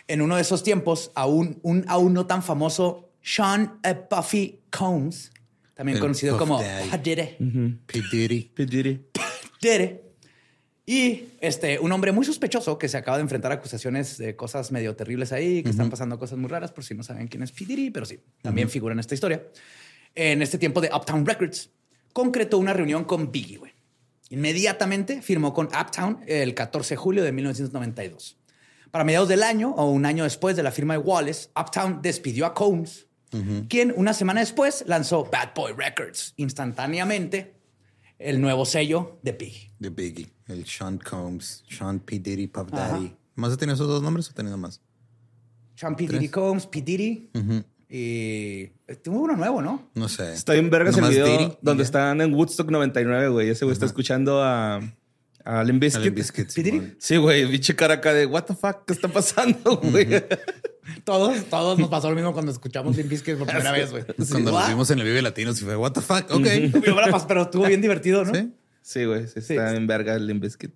en uno de esos tiempos, aún, un aún no tan famoso Sean eh, Puffy Combs, también El conocido Puff como Daddy. P. Diddy, P. Diddy. P. Diddy. Diddy, y este, un hombre muy sospechoso que se acaba de enfrentar a acusaciones de cosas medio terribles ahí, que están pasando cosas muy raras, por si no saben quién es P. Diddy, pero sí, también figura en esta historia. En este tiempo de Uptown Records, concretó una reunión con Biggie, güey. Inmediatamente firmó con Uptown el 14 de julio de 1992. Para mediados del año, o un año después de la firma de Wallace, Uptown despidió a Combs, quien una semana después lanzó Bad Boy Records, instantáneamente el nuevo sello de Biggie. De Biggie. El Sean Combs. Sean P. Diddy, Puff Daddy. ¿Más ha tenido esos dos nombres o ha tenido más? Sean P. Diddy Combs, P. Diddy. Y tuvo uno nuevo, ¿no? No sé. Está bien vergas el video Diddy, donde ya. están en Woodstock 99, güey. Ese güey está escuchando a, a Limp Bizkit. Sí, güey. Biche cara acá de what the fuck, ¿qué está pasando, güey? Todos, todos nos pasó lo mismo cuando escuchamos Limp Bizkit por primera vez, güey. Cuando What? los vimos en el Vive Latinos y fue, what the fuck, ok. Pero estuvo bien divertido, ¿no? ¿Sí? Sí, güey. Sí, Sí. está en verga el Limp Bizkit.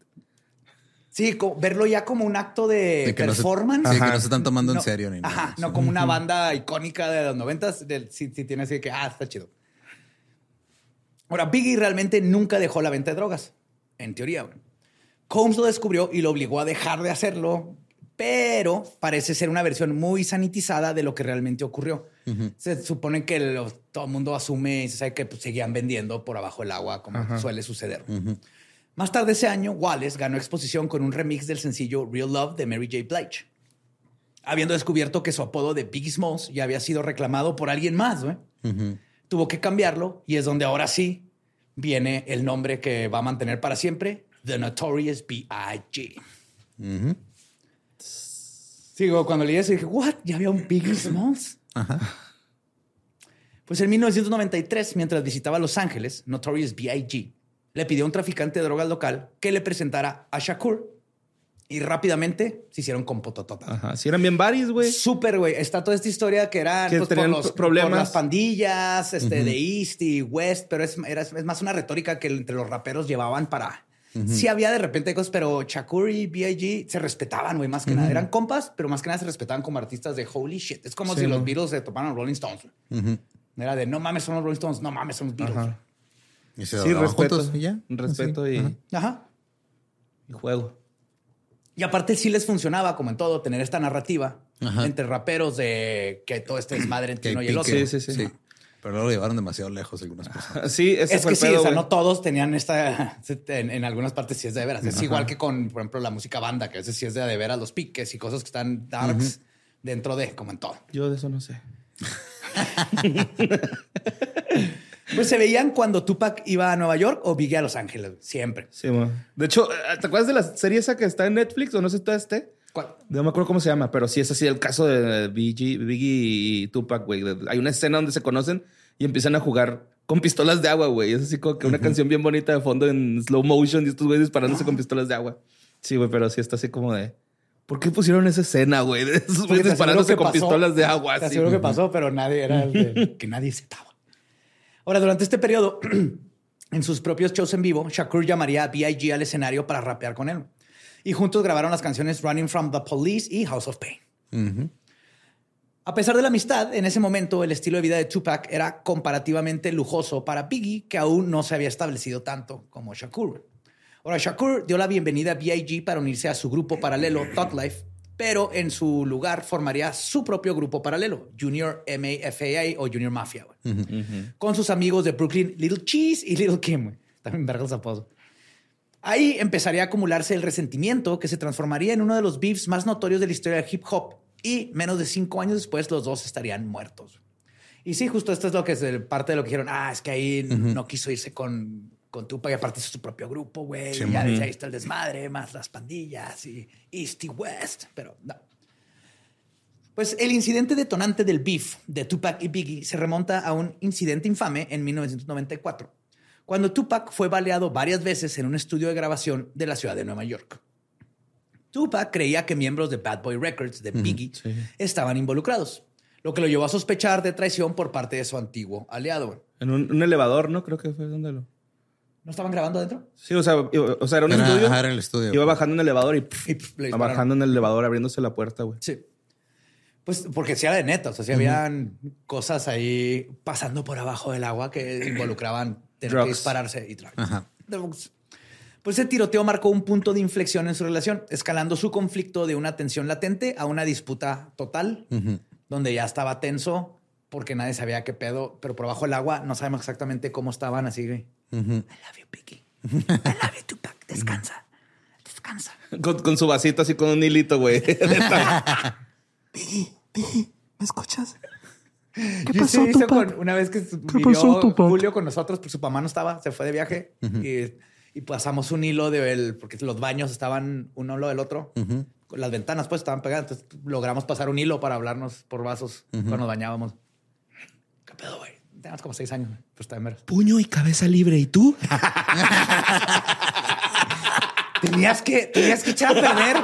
Sí, verlo ya como un acto de, De que no se- performance. sí, que no se están tomando en serio ni nada. Ajá, no como una banda icónica de los noventas. Sí, sí tiene así de que, ah, está chido. Ahora, Biggie realmente nunca dejó la venta de drogas, en teoría. güey. Combs lo descubrió y lo obligó a dejar de hacerlo, pero parece ser una versión muy sanitizada de lo que realmente ocurrió. Se supone que lo- todo el mundo asume y se sabe que pues, seguían vendiendo por abajo del agua, como suele suceder. Más tarde ese año, Wallace ganó exposición con un remix del sencillo Real Love de Mary J. Blige. Habiendo descubierto que su apodo de Biggie Smalls ya había sido reclamado por alguien más, güey. Tuvo que cambiarlo y es donde ahora sí viene el nombre que va a mantener para siempre, The Notorious B.I.G. Sigo, cuando leí eso dije, ¿what? ¿Ya había un Biggie Smalls? Pues en 1993, mientras visitaba Los Ángeles, Notorious B.I.G. le pidió a un traficante de drogas local que le presentara a Shakur Y rápidamente se hicieron compotototas. Ajá. Si eran bien buddies, güey. Súper, güey. Está toda esta historia que eran Que pues, por, los, problemas. por las pandillas este, de East y West, pero es, era- es más una retórica que entre los raperos llevaban para. Sí había de repente cosas, pero Shakur y B.I.G. se respetaban, güey, más que nada. Eran compas, pero más que nada se respetaban como artistas de holy shit. Es como Sí, si ¿no? los Beatles se toparan a Rolling Stones. güey. Era de no mames, son los Rolling Stones, no mames, son los Beatles. Ajá. Y se Sí, respeto. juntos ya. Respeto y, Ajá. Ajá. y juego. Y aparte sí les funcionaba, como en todo, tener esta narrativa Ajá. entre raperos de que todo este desmadre entre Que uno y el otro. Sí, sí, sí. Pero luego lo llevaron demasiado lejos algunas personas. Sí, ese Es fue que el sí, pedo, o sea, no todos tenían esta. En, en algunas partes sí es de veras. Es igual que con, por ejemplo, la música banda, que a veces sí es de, de veras los piques y cosas que están darks dentro de, como en todo. Yo de eso no sé. Pues se veían cuando Tupac iba a Nueva York o Biggie a Los Ángeles, siempre. Sí, mo. De hecho, ¿te acuerdas de la serie esa que está en Netflix o no sé si está este? ¿Cuál? No me acuerdo cómo se llama, pero sí es así el caso de Biggie, Biggie y Tupac, güey. Hay una escena donde se conocen y empiezan a jugar con pistolas de agua, güey. Es así como que una canción bien bonita de fondo en slow motion y estos güeyes disparándose con pistolas de agua. Sí, güey, pero sí está así como de... ¿Por qué pusieron esa escena, güey? De esos güeyes disparándose con pasó. pistolas de agua. Te así. aseguro que pasó, pero nadie era el de- que nadie citaba. Ahora, durante este periodo, en sus propios shows en vivo, Shakur llamaría a B.I.G. al escenario para rapear con él. Y juntos grabaron las canciones Running from the Police y House of Pain. A pesar de la amistad, en ese momento el estilo de vida de Tupac era comparativamente lujoso para Biggie, que aún no se había establecido tanto como Shakur. Ahora, Shakur dio la bienvenida a B.I.G. para unirse a su grupo paralelo, Thug Life, pero en su lugar formaría su propio grupo paralelo, Junior MAFAA o Junior Mafia, con sus amigos de Brooklyn, Little Cheese y Little Kim. También verga los apodos. Ahí empezaría a acumularse el resentimiento que se transformaría en uno de los beefs más notorios de la historia del hip hop y menos de cinco años después los dos estarían muertos. Y sí, justo esto es lo que es el- parte de lo que dijeron. Ah, es que ahí no quiso irse con, con Tupac y aparte hizo su propio grupo, güey. Sí, y ya desde ahí está el desmadre, más las pandillas y East y West. Pero no. Pues el incidente detonante del beef de Tupac y Biggie se remonta a un incidente infame en 1994, cuando Tupac fue baleado varias veces en un estudio de grabación de la ciudad de Nueva York. Tupac creía que miembros de Bad Boy Records de Biggie sí. estaban involucrados, lo que lo llevó a sospechar de traición por parte de su antiguo aliado. güey. En un, un elevador, ¿no? Creo que fue donde lo... ¿No estaban grabando adentro? Sí, o sea, iba- o sea era un Era- estudio. ajá, era el estudio. Iba bajando en el elevador y... pff, Y pff, bajando en el elevador, abriéndose la puerta, güey. Sí. Pues porque sí era de neta, o sea, sí habían cosas ahí pasando por abajo del agua que involucraban tener que dispararse y. Ajá. Drugs. Pues ese tiroteo marcó un punto de inflexión en su relación, escalando su conflicto de una tensión latente a una disputa total, donde ya estaba tenso porque nadie sabía qué pedo, pero por abajo del agua no sabemos exactamente cómo estaban, así que... I love you, Piggy. I love you, Tupac. Descansa. Descansa. Con, con su vasito así con un hilito, güey. ¿Me escuchas? ¿Qué pasó, una vez que vivió Julio con nosotros, pues su mamá no estaba, se fue de viaje y, y pasamos un hilo de él, porque los baños estaban uno lado del otro. Las ventanas pues estaban pegadas, entonces logramos pasar un hilo para hablarnos por vasos cuando nos bañábamos. ¿Qué pedo, güey? Teníamos como seis años, pues está en veras. Puño y cabeza libre. ¿Y tú? Tenías que, tenías que echar a perder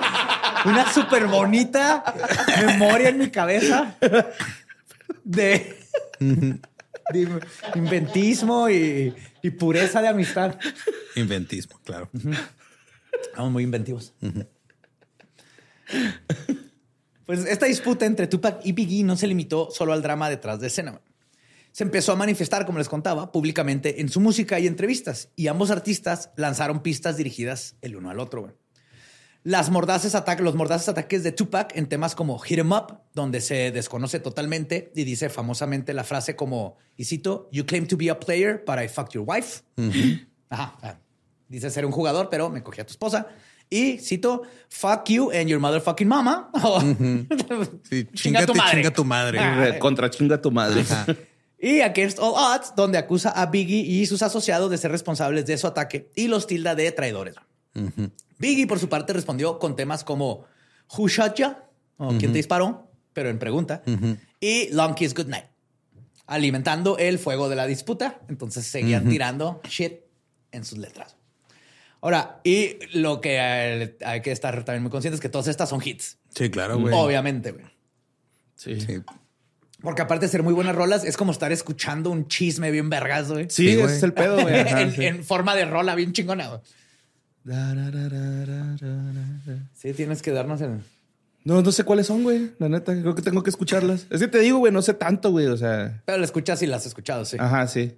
una súper bonita memoria en mi cabeza de, de inventismo y, y pureza de amistad. Inventismo, claro. Estamos muy inventivos. Pues esta disputa entre Tupac y Biggie no se limitó solo al drama detrás de escena. Se empezó a manifestar, como les contaba, públicamente en su música y entrevistas, y ambos artistas lanzaron pistas dirigidas el uno al otro. Las mordaces ataques, los mordaces ataques de Tupac en temas como Hit 'em Up, donde se desconoce totalmente y dice famosamente la frase como, y cito, You claim to be a player, but I fucked your wife. Ajá. ah, Dice ser un jugador, pero me cogí a tu esposa. Y cito, fuck you and your motherfucking mama. Sí, chinga tu madre. Ah, Contra chinga tu madre. y Against All Odds, donde acusa a Biggie y sus asociados de ser responsables de su ataque y los tilda de traidores. Biggie, por su parte, respondió con temas como Who shot ya? O ¿Quién te disparó? Pero en pregunta. Y Long Kiss Good Night. Alimentando el fuego de la disputa. Entonces seguían tirando shit en sus letras. Ahora, y lo que hay que estar también muy conscientes es que todas estas son hits. Sí, claro, güey. Obviamente, güey. Sí. Sí. Porque aparte de ser muy buenas rolas, es como estar escuchando un chisme bien vergas, güey. Sí, Sí, güey. ese es el pedo, güey. Ajá, en, sí. en forma de rola bien chingona. güey. Sí, tienes que darnos el... No, no sé cuáles son, güey. La neta, creo que tengo que escucharlas. Es que te digo, güey, no sé tanto, güey. O sea, Pero la escuchas y las has escuchado, sí. ajá, sí.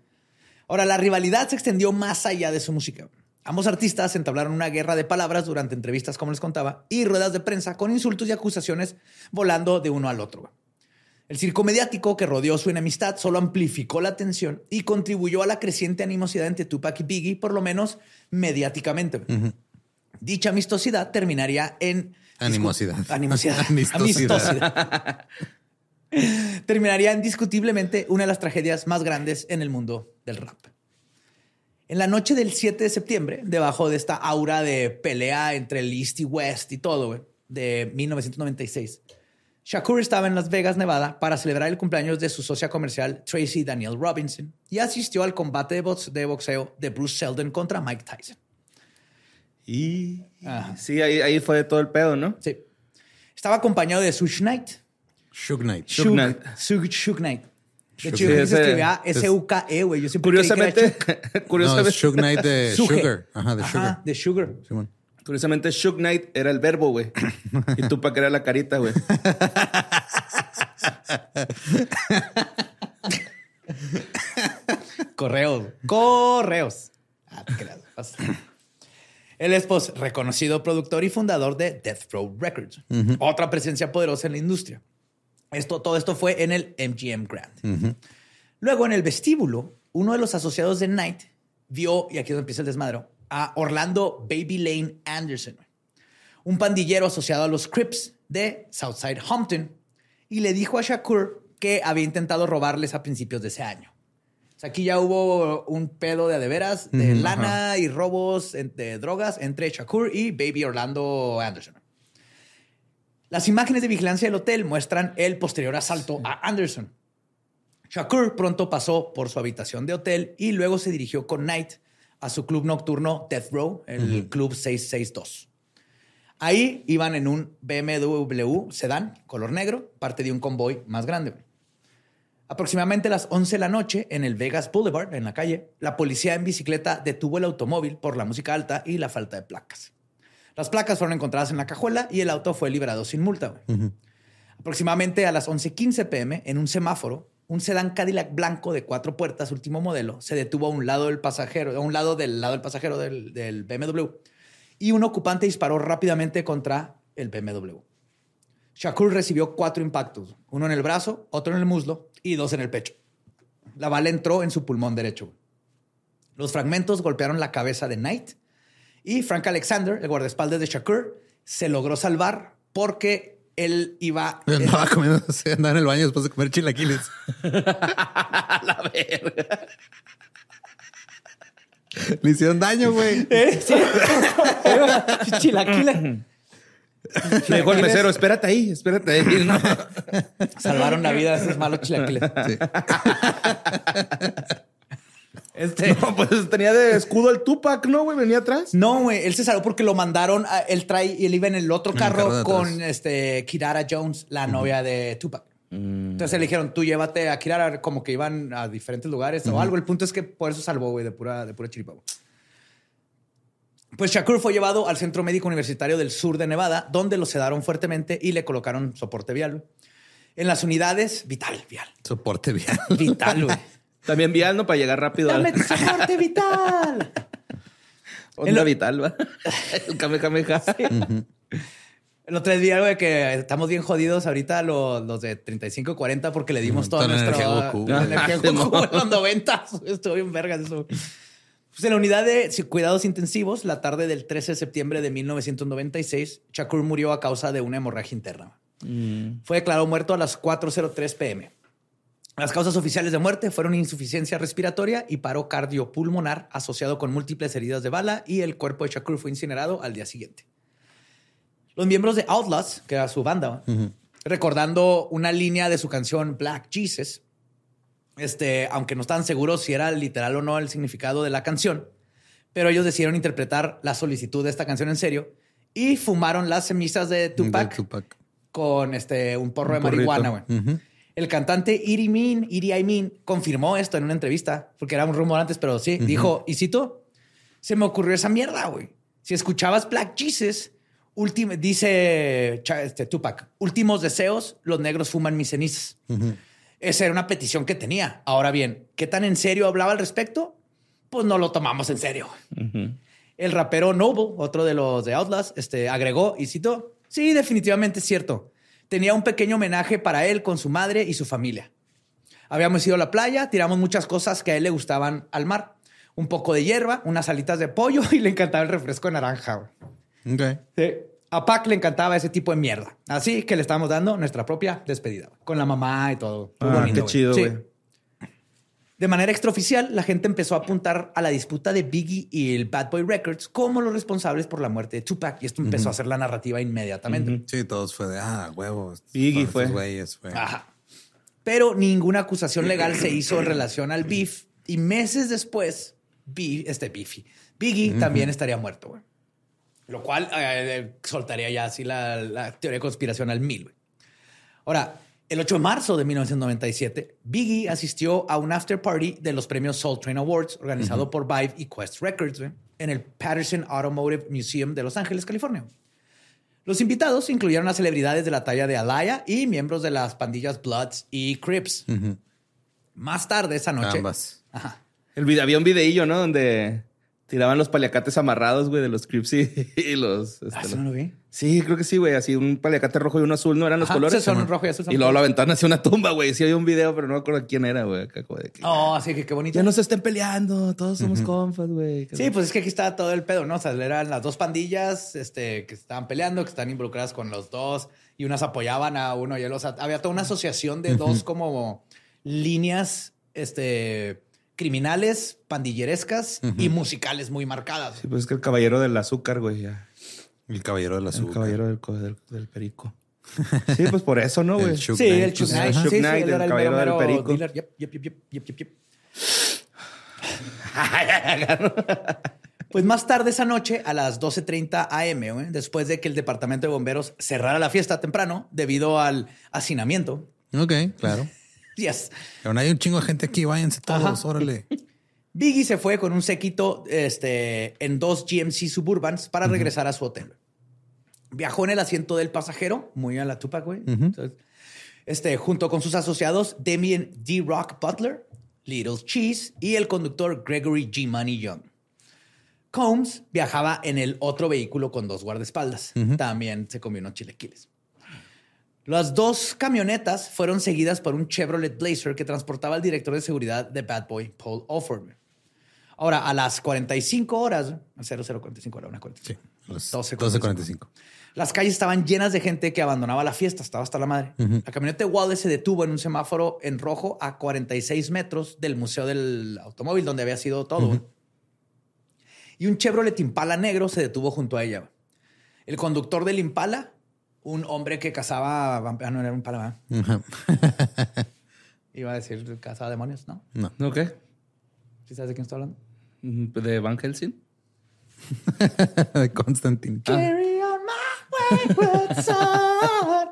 Ahora, la rivalidad se extendió más allá de su música. Ambos artistas entablaron una guerra de palabras durante entrevistas, como les contaba, y ruedas de prensa con insultos y acusaciones volando de uno al otro. El circo mediático que rodeó su enemistad solo amplificó la tensión y contribuyó a la creciente animosidad entre Tupac y Biggie, por lo menos mediáticamente. Dicha amistosidad terminaría en... Animosidad. Animosidad. Amistosidad. Terminaría indiscutiblemente una de las tragedias más grandes en el mundo del rap. En la noche del 7 de septiembre, debajo de esta aura de pelea entre el East y West y todo, de 1996, Shakur estaba en Las Vegas, Nevada, para celebrar el cumpleaños de su socia comercial Tracy Daniel Robinson y asistió al combate de, box- de boxeo de Bruce Seldon contra Mike Tyson. Y Ajá. sí, ahí, ahí fue todo el pedo, ¿no? Sí. Estaba acompañado de Suge Knight. Suge Knight. Suge Knight. Suge, Suge Knight. De hecho, yo se escribía S-U-K-E, güey. Yo siempre creí que era Curiosamente. No, curiosamente, es Suge Knight de. Sugar. Ajá, de Ajá, Sugar. de Sugar. Simón. Curiosamente, Shook Knight era el verbo, güey. Y Tupac era la carita, güey. Correos. Correos. Ah. Pasa. Él es pues, reconocido productor y fundador de Death Row Records, otra presencia poderosa en la industria. Esto, todo esto fue en el MGM Grand. Luego, en el vestíbulo, uno de los asociados de Knight vio, y aquí es donde empieza el desmadro, a Orlando Baby Lane Anderson, un pandillero asociado a los Crips de Southside Compton, y le dijo a Shakur que había intentado robarles a principios de ese año. O sea, aquí ya hubo un pedo de a de lana y robos de drogas entre Shakur y Baby Orlando Anderson. Las imágenes de vigilancia del hotel muestran el posterior asalto a Anderson. Shakur pronto pasó por su habitación de hotel y luego se dirigió con Knight a su club nocturno Death Row, el Club 662. Ahí iban en un BMW sedán color negro, parte de un convoy más grande. Aproximadamente a las 11 de la noche, en el Vegas Boulevard, en la calle, la policía en bicicleta detuvo el automóvil por la música alta y la falta de placas. Las placas fueron encontradas en la cajuela y el auto fue liberado sin multa. Aproximadamente a las 11:15 pm, en un semáforo, un sedán Cadillac blanco de cuatro puertas, último modelo, se detuvo a un lado del pasajero, a un lado del lado del pasajero del, del BMW, y un ocupante disparó rápidamente contra el BMW. Shakur recibió cuatro impactos, uno en el brazo, otro en el muslo y dos en el pecho. La bala entró en su pulmón derecho. Los fragmentos golpearon la cabeza de Knight y Frank Alexander, el guardaespaldas de Shakur, se logró salvar porque él iba... Andaba comiendo, se andaba en el baño después de comer chilaquiles. la verga. Le hicieron daño, güey. Eh, sí. Chilaquila. Le dijo el mesero, espérate ahí, espérate ahí. No. Salvaron la vida de esos malos chilaquiles. Sí. Este, No, pues tenía de escudo el Tupac, ¿no, güey? Venía atrás. No, güey, él se salvó porque lo mandaron, a- él trae y él iba en el otro el carro, con este Kirara Jones, la novia de Tupac. Entonces le dijeron, tú llévate a Kirara, como que iban a diferentes lugares o algo. El punto es que por eso salvó, güey, de pura, de pura chiripa. Pues Shakur fue llevado al Centro Médico Universitario del Sur de Nevada, donde lo sedaron fuertemente y le colocaron soporte vial. En las unidades, vital, vial. Soporte bien. Vital, güey. También vial, ¿no? Para llegar rápido. a Dame tu soporte vital. Onda En lo- vital, ¿va? El Kamehameha. El otro día, güey, que estamos bien jodidos ahorita los, los de 35 y 40 porque le dimos Mm, toda nuestra energía Goku. la energía Goku en los 90. Estuvo bien vergas eso. Pues en la unidad de cuidados intensivos, la tarde del 13 de septiembre de 1996, Shakur murió a causa de una hemorragia interna. Fue declarado muerto a las 4.03 pm. Las causas oficiales de muerte fueron insuficiencia respiratoria y paro cardiopulmonar asociado con múltiples heridas de bala y el cuerpo de Shakur fue incinerado al día siguiente. Los miembros de Outlaws, que era su banda, recordando una línea de su canción Black Jesus, este, aunque no estaban seguros si era literal o no el significado de la canción, Pero ellos decidieron interpretar la solicitud de esta canción en serio y fumaron las semillas de Tupac, con este, un porro Un de marihuana. El cantante Iri Min, Iri Amin, confirmó esto en una entrevista, porque era un rumor antes, pero sí, dijo, y cito, se me ocurrió esa mierda, güey. Si escuchabas Black Jesus, último, dice este, Tupac, últimos deseos, los negros fuman mis cenizas. Esa era una petición que tenía. Ahora bien, ¿qué tan en serio hablaba al respecto? Pues no lo tomamos en serio. El rapero Noble, otro de los de Outlast, este, agregó y citó, sí, definitivamente es cierto. Tenía un pequeño homenaje para él con su madre y su familia. Habíamos ido a la playa, tiramos muchas cosas que a él le gustaban al mar. Un poco de hierba, unas alitas de pollo y le encantaba el refresco de naranja. güey. Ok. Sí. A Pac le encantaba ese tipo de mierda. Así que le estamos dando nuestra propia despedida. güey. Con la mamá y todo. Ah, bonito, qué güey. chido, Sí. De manera extraoficial, la gente empezó a apuntar a la disputa de Biggie y el Bad Boy Records como los responsables por la muerte de Tupac. Y esto empezó a hacer la narrativa inmediatamente. Sí, todos fue de, ah, huevos. Biggie fue. esos güeyes fue. Ajá. Pero ninguna acusación legal se hizo en relación al beef. Y meses después, Beef, este Beefy, Biggie también estaría muerto, güey. Lo cual eh, soltaría ya así la, la teoría de conspiración al mil, güey. Ahora, el 8 de marzo de 1997, Biggie asistió a un after party de los premios Soul Train Awards organizado por Vive y Quest Records en el Patterson Automotive Museum de Los Ángeles, California. Los invitados incluyeron a celebridades de la talla de Alaya y miembros de las pandillas Bloods y Crips. Más tarde esa noche. Ambas. Ajá. El video, había un videillo, ¿no? Donde tiraban los paliacates amarrados, güey, de los Crips y, y los... este, Ah, ¿eso no lo vi? Sí, creo que sí, güey. Así un paliacate rojo y uno azul, ¿no eran los Ajá, colores? sí, son rojo y azul, Y luego lo aventaron hacia una tumba, güey. Sí, había un video, pero no me acuerdo quién era, güey. Oh, así que qué bonito. Ya no se estén peleando, todos somos compas, güey. Sí, pues es que aquí está todo el pedo, ¿no? O sea, eran las dos pandillas este, que estaban peleando, que están involucradas con los dos y unas apoyaban a uno y el otro. O sea, había toda una asociación de dos como líneas este, criminales, pandillerescas y musicales muy marcadas. Sí, pues es que el caballero del azúcar, güey. ya. El caballero del El azúcar. caballero del, del, del perico. Sí, pues por eso, ¿no, El güey? Sí, Knight, el Chuck Knight. Sí, sí, el era el caballero del perico. dealer. Yep, yep, yep, yep, yep, yep, yep. Pues más tarde esa noche, a las 12.30 am, güey, después de que el departamento de bomberos cerrara la fiesta temprano debido al hacinamiento. Ok, claro. Yes. Pero no hay un chingo de gente aquí, váyanse todos, Ajá. órale. Biggie se fue con un séquito este, en dos GMC Suburbans para regresar a su hotel. Viajó en el asiento del pasajero, muy a la Tupac, güey. Entonces, Este, junto con sus asociados Damien D. Rock Butler, Little Cheese y el conductor Gregory G. Money Young. Combs viajaba en el otro vehículo con dos guardaespaldas. También se comió unos chilequiles. Las dos camionetas fueron seguidas por un Chevrolet Blazer que transportaba al director de seguridad de Bad Boy, Paul Offord. Ahora, a las 45 horas, 0045 horas, una 45. Sí, las 12:45. 12.45. Las calles estaban llenas de gente que abandonaba la fiesta, estaba hasta la madre. La camioneta de Wallace se detuvo en un semáforo en rojo a 46 metros del Museo del Automóvil, donde había sido todo. Y un Chevrolet Impala negro se detuvo junto a ella. El conductor del Impala, un hombre que cazaba... vamp- Ah, no, era un Impala, ¿verdad? Ajá. Iba a decir cazaba demonios, ¿no? No. ¿No qué? ¿Sí sabes de quién estoy hablando? ¿De Van Helsing? De Constantine. Carry on my wayward son.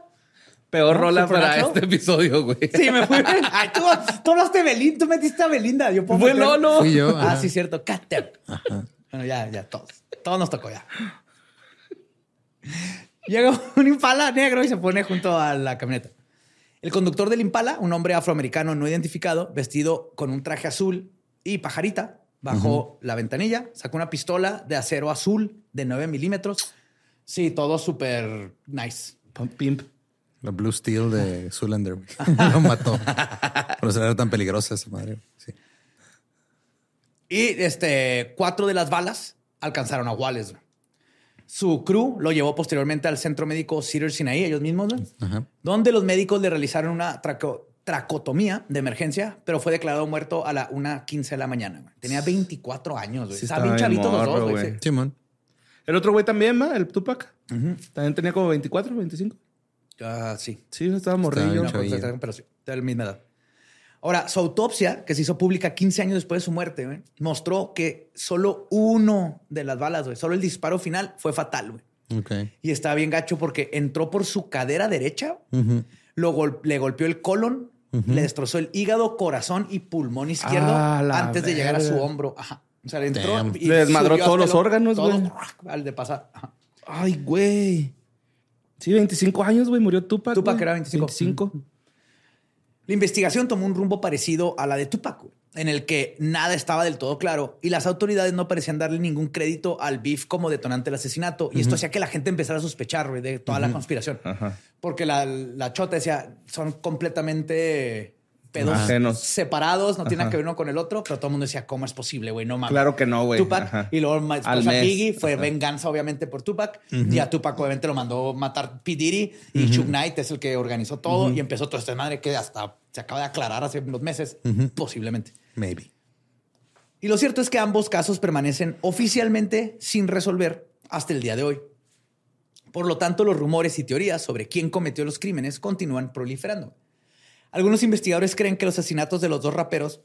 Peor ¿No? rola para este episodio, güey. Sí, me fui. Ay, tú, tú hablaste de Belinda, tú metiste a Belinda. Yo puedo meter- Lolo. Fui yo. Ah, ajá. sí, cierto. Catep. Bueno, ya, ya, todos. Todos nos tocó ya. Llega un impala negro y se pone junto a la camioneta. El conductor del impala, un hombre afroamericano no identificado, vestido con un traje azul y pajarita, bajó la ventanilla, sacó una pistola de acero azul de 9 milímetros. Sí, todo súper nice. Pimp. La Blue Steel de Zoolander. Lo mató. Por eso era tan peligrosa esa madre. Sí. Y este, cuatro de las balas alcanzaron a Wallace. Su crew lo llevó posteriormente al centro médico Cedar Sinai, ellos mismos, Ajá. donde los médicos le realizaron una traco- tracotomía de emergencia, pero fue declarado muerto a la 1.15 de la mañana. güey. Tenía 24 años. güey. Sí, Estaban bien estaba bien chavitos los dos. güey, sí. Simón. El otro güey también, ¿va? El Tupac. También tenía como 24, 25. Ah, sí. Sí, estaba morrillo. bien No, pues, pero sí, de la misma edad. Ahora, su autopsia, que se hizo pública 15 años después de su muerte, mostró que solo uno de las balas, solo el disparo final fue fatal, güey. Ok. Y estaba bien gacho porque entró por su cadera derecha, lo gol- le golpeó el colon, le destrozó el hígado, corazón y pulmón izquierdo Ah, antes de llegar a su hombro. Ajá. O sea, le entró Damn. y Le desmadró todos los órganos, güey. al de pasar. Ajá. Ay, güey. Sí, 25 años, güey, murió Tupac. Tupac era 25. 25. La investigación tomó un rumbo parecido a la de Tupac, en el que nada estaba del todo claro y las autoridades no parecían darle ningún crédito al beef como detonante del asesinato. Y esto hacía que la gente empezara a sospechar de toda la conspiración. Ajá. Porque la, la chota decía, son completamente pedos Ajenos. separados, no tienen Ajá. que ver uno con el otro, pero todo el mundo decía, ¿cómo es posible, güey? No mames. Claro que no, güey. Tupac Ajá. y luego Al a mes. Biggie fue Ajá. venganza obviamente por Tupac y a Tupac obviamente lo mandó matar P. Diddy y Suge Knight es el que organizó todo y empezó todo este madre que hasta se acaba de aclarar hace unos meses posiblemente. Maybe. Y lo cierto es que ambos casos permanecen oficialmente sin resolver hasta el día de hoy. Por lo tanto, los rumores y teorías sobre quién cometió los crímenes continúan proliferando. Algunos investigadores creen que los asesinatos de los dos raperos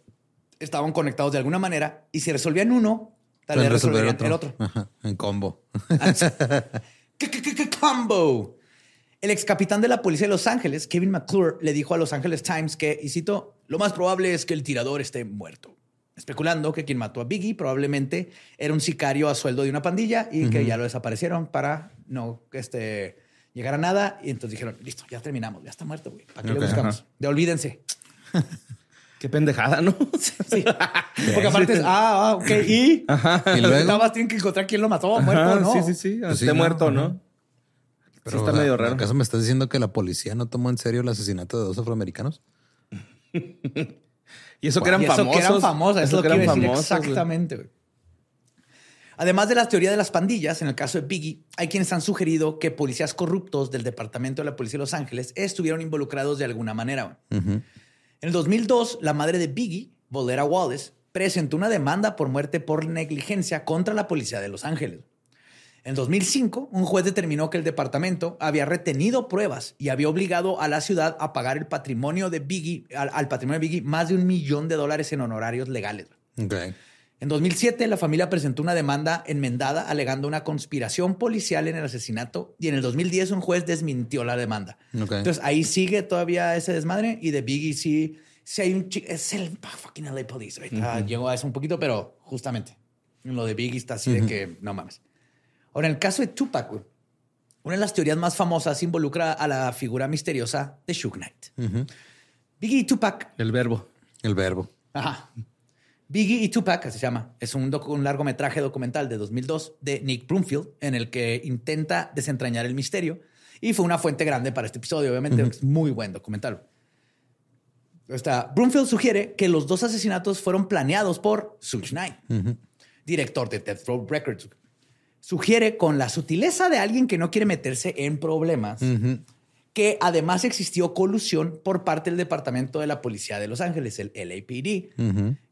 estaban conectados de alguna manera y si resolvían uno, tal vez resolverían el otro. Ajá, en combo. ¿Qué- qué- qué- qué combo? El ex capitán de la policía de Los Ángeles, Kevin McClure, le dijo a Los Angeles Times que, y cito, lo más probable es que el tirador esté muerto. Especulando que quien mató a Biggie probablemente era un sicario a sueldo de una pandilla y que ya lo desaparecieron para no este, llegar a nada. Y entonces dijeron, listo, ya terminamos, ya está muerto, güey. ¿Para qué Ok, le buscamos? De olvídense. Qué pendejada, ¿no? Sí. Porque aparte es, ah, ah, ok, y... Y luego- más tienen que encontrar quién lo mató, muerto Ajá, o no. Sí, sí, sí. Pues sí, Esté no, muerto, ajá. ¿no? Pero, está o sea, medio raro. ¿Acaso me estás diciendo que la policía no tomó en serio el asesinato de dos afroamericanos? Y eso que eran Y eso famosos. que eran famosas, es Eso lo que eran iba a decir famosos, güey. exactamente. güey. Además de la teoría de las pandillas, en el caso de Biggie, hay quienes han sugerido que policías corruptos del Departamento de la Policía de Los Ángeles estuvieron involucrados de alguna manera. En el 2002, la madre de Biggie, Volera Wallace, presentó una demanda por muerte por negligencia contra la policía de Los Ángeles. En 2005, un juez determinó que el departamento había retenido pruebas y había obligado a la ciudad a pagar el patrimonio de Biggie, al, al patrimonio de Biggie, más de un millón de dólares en honorarios legales. En 2007, la familia presentó una demanda enmendada alegando una conspiración policial en el asesinato y en el 2010 un juez desmintió la demanda. Ok. Entonces ahí sigue todavía ese desmadre y de Biggie sí, sí hay un chi- es el fucking LA Police. Ahorita Llegó a eso un poquito, pero justamente en lo de Biggie está así de que no mames. Ahora, en el caso de Tupac, una de las teorías más famosas involucra a la figura misteriosa de Suge Knight. Biggie y Tupac El verbo. El verbo. Ajá. Biggie y Tupac, así se llama. Es un, docu- un largometraje documental de 2002 de Nick Broomfield en el que intenta desentrañar el misterio y fue una fuente grande para este episodio, obviamente. Es muy buen documental. Está, Broomfield sugiere que los dos asesinatos fueron planeados por Suge Knight, director de Death Row Records. Sugiere con la sutileza de alguien que no quiere meterse en problemas que además existió colusión por parte del Departamento de la Policía de Los Ángeles, el LAPD,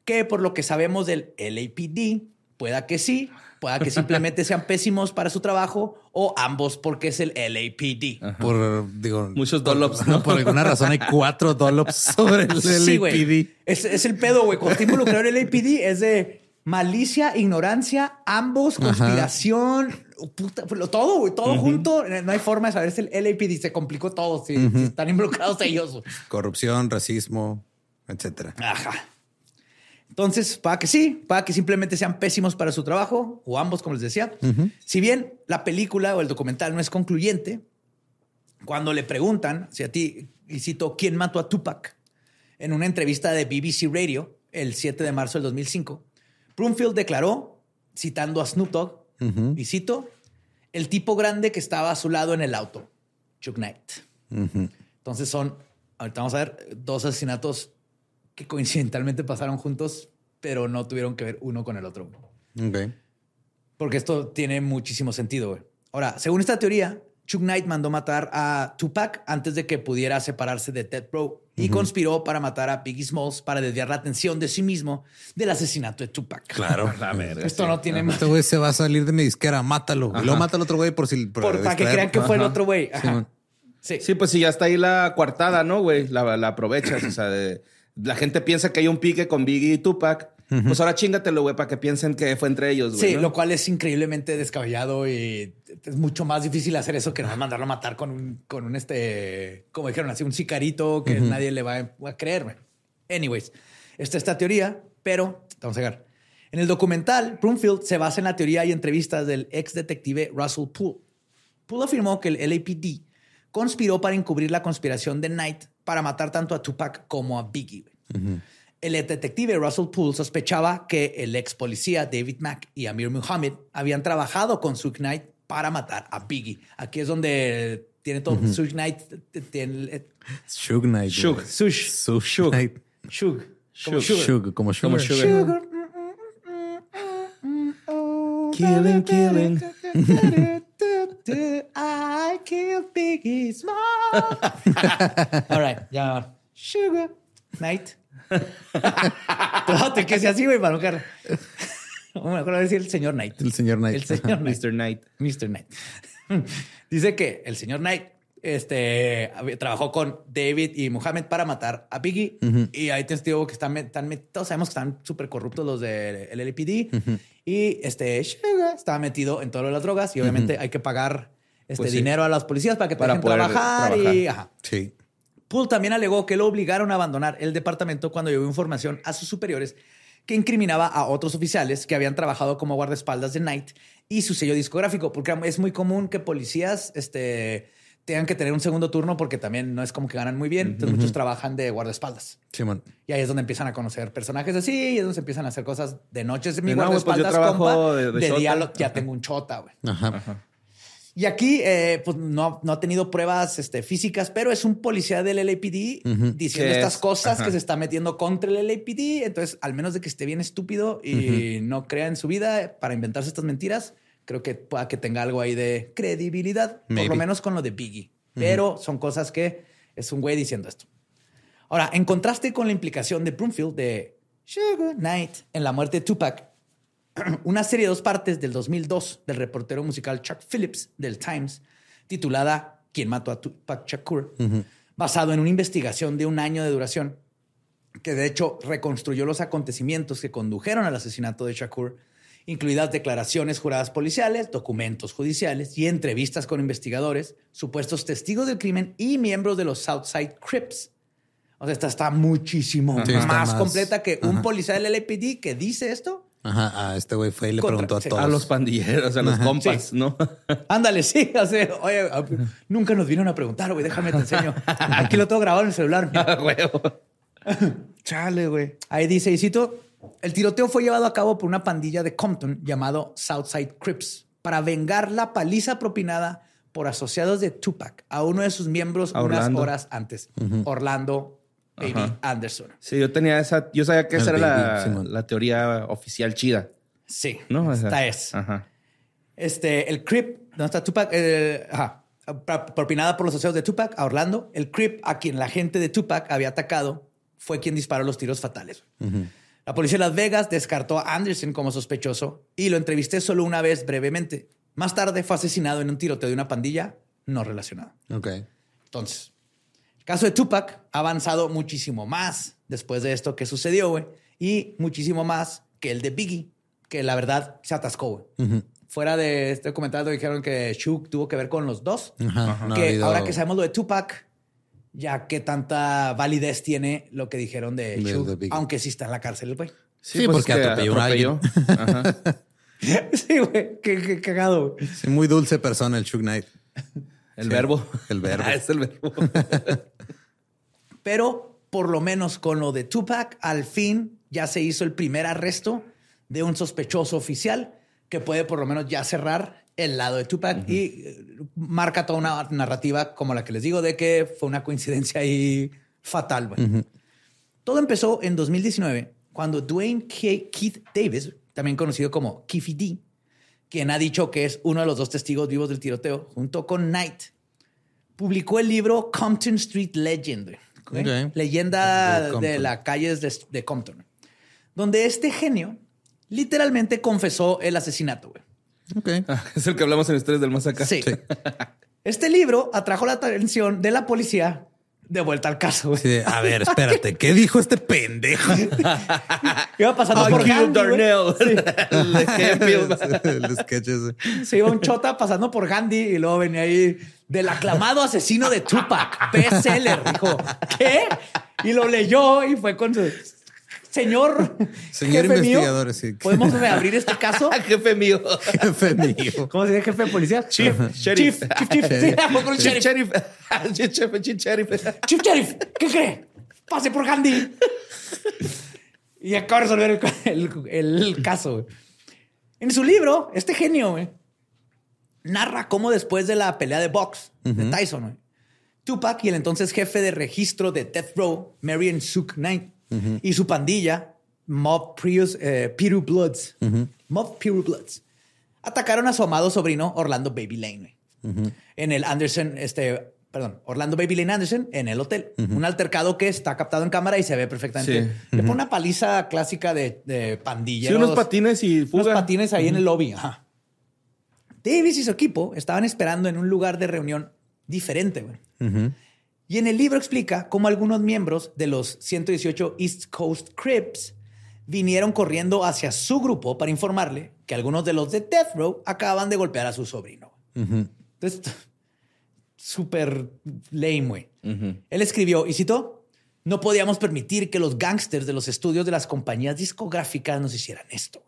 que por lo que sabemos del LAPD, pueda que sí, pueda que simplemente sean pésimos para su trabajo o ambos porque es el LAPD. Por, digo... Muchos por- dollops, ¿no? Por alguna razón hay cuatro dollops sobre el Sí. LAPD. Es, es el pedo, güey. Cuando está involucrado el LAPD es de malicia, ignorancia, ambos, conspiración, puta, lo- todo, güey, todo junto. No hay forma de saber si el LAPD se complicó todo. Si, si están involucrados ellos. Corrupción, racismo, etcétera. Ajá. Entonces, para que sí, para que simplemente sean pésimos para su trabajo, o ambos, como les decía. Si bien la película o el documental no es concluyente, cuando le preguntan, si a ti, y cito, ¿quién mató a Tupac? En una entrevista de BBC Radio el 7 de marzo del 2005, Broomfield declaró, citando a Snoop Dogg, y cito, el tipo grande que estaba a su lado en el auto, Chuck Knight. Entonces son, ahorita vamos a ver, dos asesinatos que coincidentalmente pasaron juntos, pero no tuvieron que ver uno con el otro. Ok. Porque esto tiene muchísimo sentido. güey. Ahora, según esta teoría, Chuck Knight mandó matar a Tupac antes de que pudiera separarse de Ted Bro y conspiró para matar a Biggie Smalls para desviar la atención de sí mismo del asesinato de Tupac. Claro. La verga. Esto no tiene más. Este güey se va a salir de mi disquera, mátalo. Y luego mata al otro güey por si... Por- para que crean que fue el otro güey. Man. Sí. Sí, pues si ya está ahí la coartada, ¿no, güey? La, la aprovechas, o sea, de, la gente piensa que hay un pique con Biggie y Tupac. Pues ahora chingatelo, güey, para que piensen que fue entre ellos, güey. Sí, ¿no? lo cual es increíblemente descabellado y es mucho más difícil hacer eso que nada más mandarlo a matar con un, con un este, como dijeron así, un sicarito que nadie le va a, a creer. güey. Anyways, esta es esta teoría, pero vamos a llegar. En el documental, Broomfield se basa en la teoría y entrevistas del ex detective Russell Poole. Poole afirmó que el LAPD conspiró para encubrir la conspiración de Knight para matar tanto a Tupac como a Biggie. El detective Russell Poole sospechaba que el ex policía David Mack y Amir Muhammad habían trabajado con Suge Knight para matar a Biggie. Aquí es donde tiene todo. Suge Knight tiene eh, Shug Knight. Sush. Shug Shug. Knight. Suge. Como Suge. sugar. Como sugar. Killing, killing. I kill Biggie Small. All right, ya. Sugar Knight. Todo te que sea así, güey, para no caer. Me acuerdo de decir el señor Knight. El señor Knight. El señor Knight. Mr. Knight. Mr. Knight. Dice que el señor Knight este, trabajó con David y Muhammad para matar a Biggie. Y hay testigos que están, están todos sabemos que están súper corruptos los del LAPD. Y este Sugar estaba metido en todo lo de las drogas. Y obviamente hay que pagar este Pues sí. dinero a las policías para que Para dejen poder trabajar. Y, trabajar. ajá. Sí. Poole también alegó que lo obligaron a abandonar el departamento cuando llevó información a sus superiores que incriminaba a otros oficiales que habían trabajado como guardaespaldas de Knight y su sello discográfico, porque es muy común que policías este, tengan que tener un segundo turno porque también no es como que ganan muy bien. Entonces muchos trabajan de guardaespaldas. Y ahí es donde empiezan a conocer personajes así y es donde se empiezan a hacer cosas de noche. Es mi De, no, pues yo guardaespaldas, trabajo compa. de- de ya tengo un chota, güey. Ajá. Y aquí, eh, pues no, no ha tenido pruebas este, físicas, pero es un policía del LAPD diciendo estas es- cosas ajá. que se está metiendo contra el LAPD. Entonces, al menos de que esté bien estúpido y no crea en su vida para inventarse estas mentiras, creo que pueda que tenga algo ahí de credibilidad, por lo menos con lo de Biggie. Pero son cosas que es un güey diciendo esto. Ahora, en contraste con la implicación de Broomfield de Sugar Knight en la muerte de Tupac, una serie de dos partes del 2002 del reportero musical Chuck Phillips del Times, titulada ¿Quién mató a Tupac Shakur? basado en una investigación de un año de duración, que de hecho reconstruyó los acontecimientos que condujeron al asesinato de Shakur, incluidas declaraciones juradas policiales, documentos judiciales y entrevistas con investigadores, supuestos testigos del crimen y miembros de los Southside Crips. O sea, esta está muchísimo Sí, está más, más- completa que un ajá. policía del LAPD que dice esto. Ajá. Ah, este güey fue y le Contra- preguntó a sí. todos. A los pandilleros, a los compas, Sí. ¿no? Ándale, sí. O sea, oye, nunca nos vinieron a preguntar, güey. Déjame te enseño. Aquí lo tengo grabado en el celular. A. Chale, güey. Ahí dice, y cito, el tiroteo fue llevado a cabo por una pandilla de Compton llamado Southside Crips para vengar la paliza propinada por asociados de Tupac a uno de sus miembros A unas horas antes, Orlando Baby Ajá. Anderson. Sí, yo tenía esa. Yo sabía que El esa era la, la teoría oficial chida, Sí, ¿no? O sea, esta es. Ajá. Este, el Crip, ¿dónde está Tupac? Eh, ajá, propinada por los asociados de Tupac a Orlando. El Crip, a quien la gente de Tupac había atacado, fue quien disparó los tiros fatales. La policía de Las Vegas descartó a Anderson como sospechoso y lo entrevisté solo una vez brevemente. Más tarde fue asesinado en un tiroteo de una pandilla no relacionada. Ok. Entonces, el caso de Tupac ha avanzado muchísimo más después de esto que sucedió, güey. Y muchísimo más que el de Biggie, que la verdad se atascó, güey. Fuera de este comentario dijeron que Shug tuvo que ver con los dos. Ajá. no ha que ahora que sabemos lo de Tupac, ya que tanta validez tiene lo que dijeron de, De- Biggie. aunque sí está en la cárcel el güey. Sí, pues porque es que atropelló a alguien. Ajá. sí, güey. Qué, qué cagado, güey. Sí, muy dulce persona el Shug Knight. El Sí, verbo. el verbo. Ah, es el verbo. Pero por lo menos con lo de Tupac, al fin ya se hizo el primer arresto de un sospechoso oficial que puede por lo menos ya cerrar el lado de Tupac y eh, marca toda una narrativa como la que les digo de que fue una coincidencia ahí fatal. Todo empezó en 2019 cuando Dwayne Ke- Keith Davis, también conocido como Kiffy D, quien ha dicho que es uno de los dos testigos vivos del tiroteo, junto con Knight, publicó el libro Compton Street Legend, Ok. leyenda De de, las calles de, de Compton, donde este genio literalmente confesó el asesinato. güey. Ok. Ah, es el que hablamos en Historias del Más Acá. Sí. Este libro atrajo la atención de la policía de vuelta al caso. a ver, espérate, ¿qué dijo este pendejo? Iba pasando por Gandhi. Darnell. El de Henfield. El sketch ese. Se iba un chota pasando por Gandhi y luego venía ahí del aclamado asesino de Tupac, bestseller. Dijo, ¿qué? Y lo leyó y fue con su señor, Señor jefe mío, investigador, sí. ¿Podemos reabrir este caso? Jefe mío. Jefe mío. ¿Cómo se dice jefe de policía? Chief, Chief, sheriff. chief, chief. Sí, ¿a poco el Chief sheriff? sheriff. Chief sheriff. Chief sheriff. Chief Sheriff, ¿qué cree? Pase por Gandhi. y acaba de resolver el, el- el caso. En su libro, este genio narra cómo después de la pelea de box de Tyson, Tupac y el entonces jefe de registro de Death Row, Marion Suk Knight, y su pandilla, Mob Prius, eh, Piru Bloods, Mob Piru Bloods, atacaron a su amado sobrino Orlando Baby Lane en el Anderson, este, perdón, Orlando Baby Lane Anderson en el hotel. Un altercado que está captado en cámara y se ve perfectamente. Sí. Le pone una paliza clásica de, de pandilla. Sí, unos patines y fuga. Unos patines ahí en el lobby. Ajá. Davis y su equipo estaban esperando en un lugar de reunión diferente. güey. Y en el libro explica cómo algunos miembros de los 118 East Coast Crips vinieron corriendo hacia su grupo para informarle que algunos de los de Death Row acaban de golpear a su sobrino. Entonces, súper lame, güey. Él escribió, y citó, no podíamos permitir que los gangsters de los estudios de las compañías discográficas nos hicieran esto.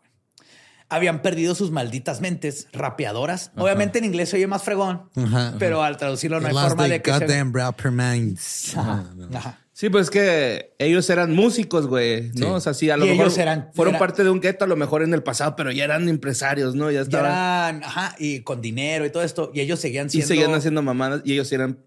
Habían perdido sus malditas mentes rapeadoras. Obviamente en inglés se oye más fregón, Ajá, pero al traducirlo no hay Lost forma their de que se... goddamn proper minds. Ajá, ajá. Sí, pues que ellos eran músicos, güey, ¿no? Sí. O sea, sí, a lo Y mejor ellos eran- fueron era- parte de un gueto a lo mejor en el pasado, pero ya eran empresarios, ¿no? Ya Ya estaban eran, ajá, y con dinero y todo esto. Y ellos seguían y siendo... seguían haciendo mamadas y ellos eran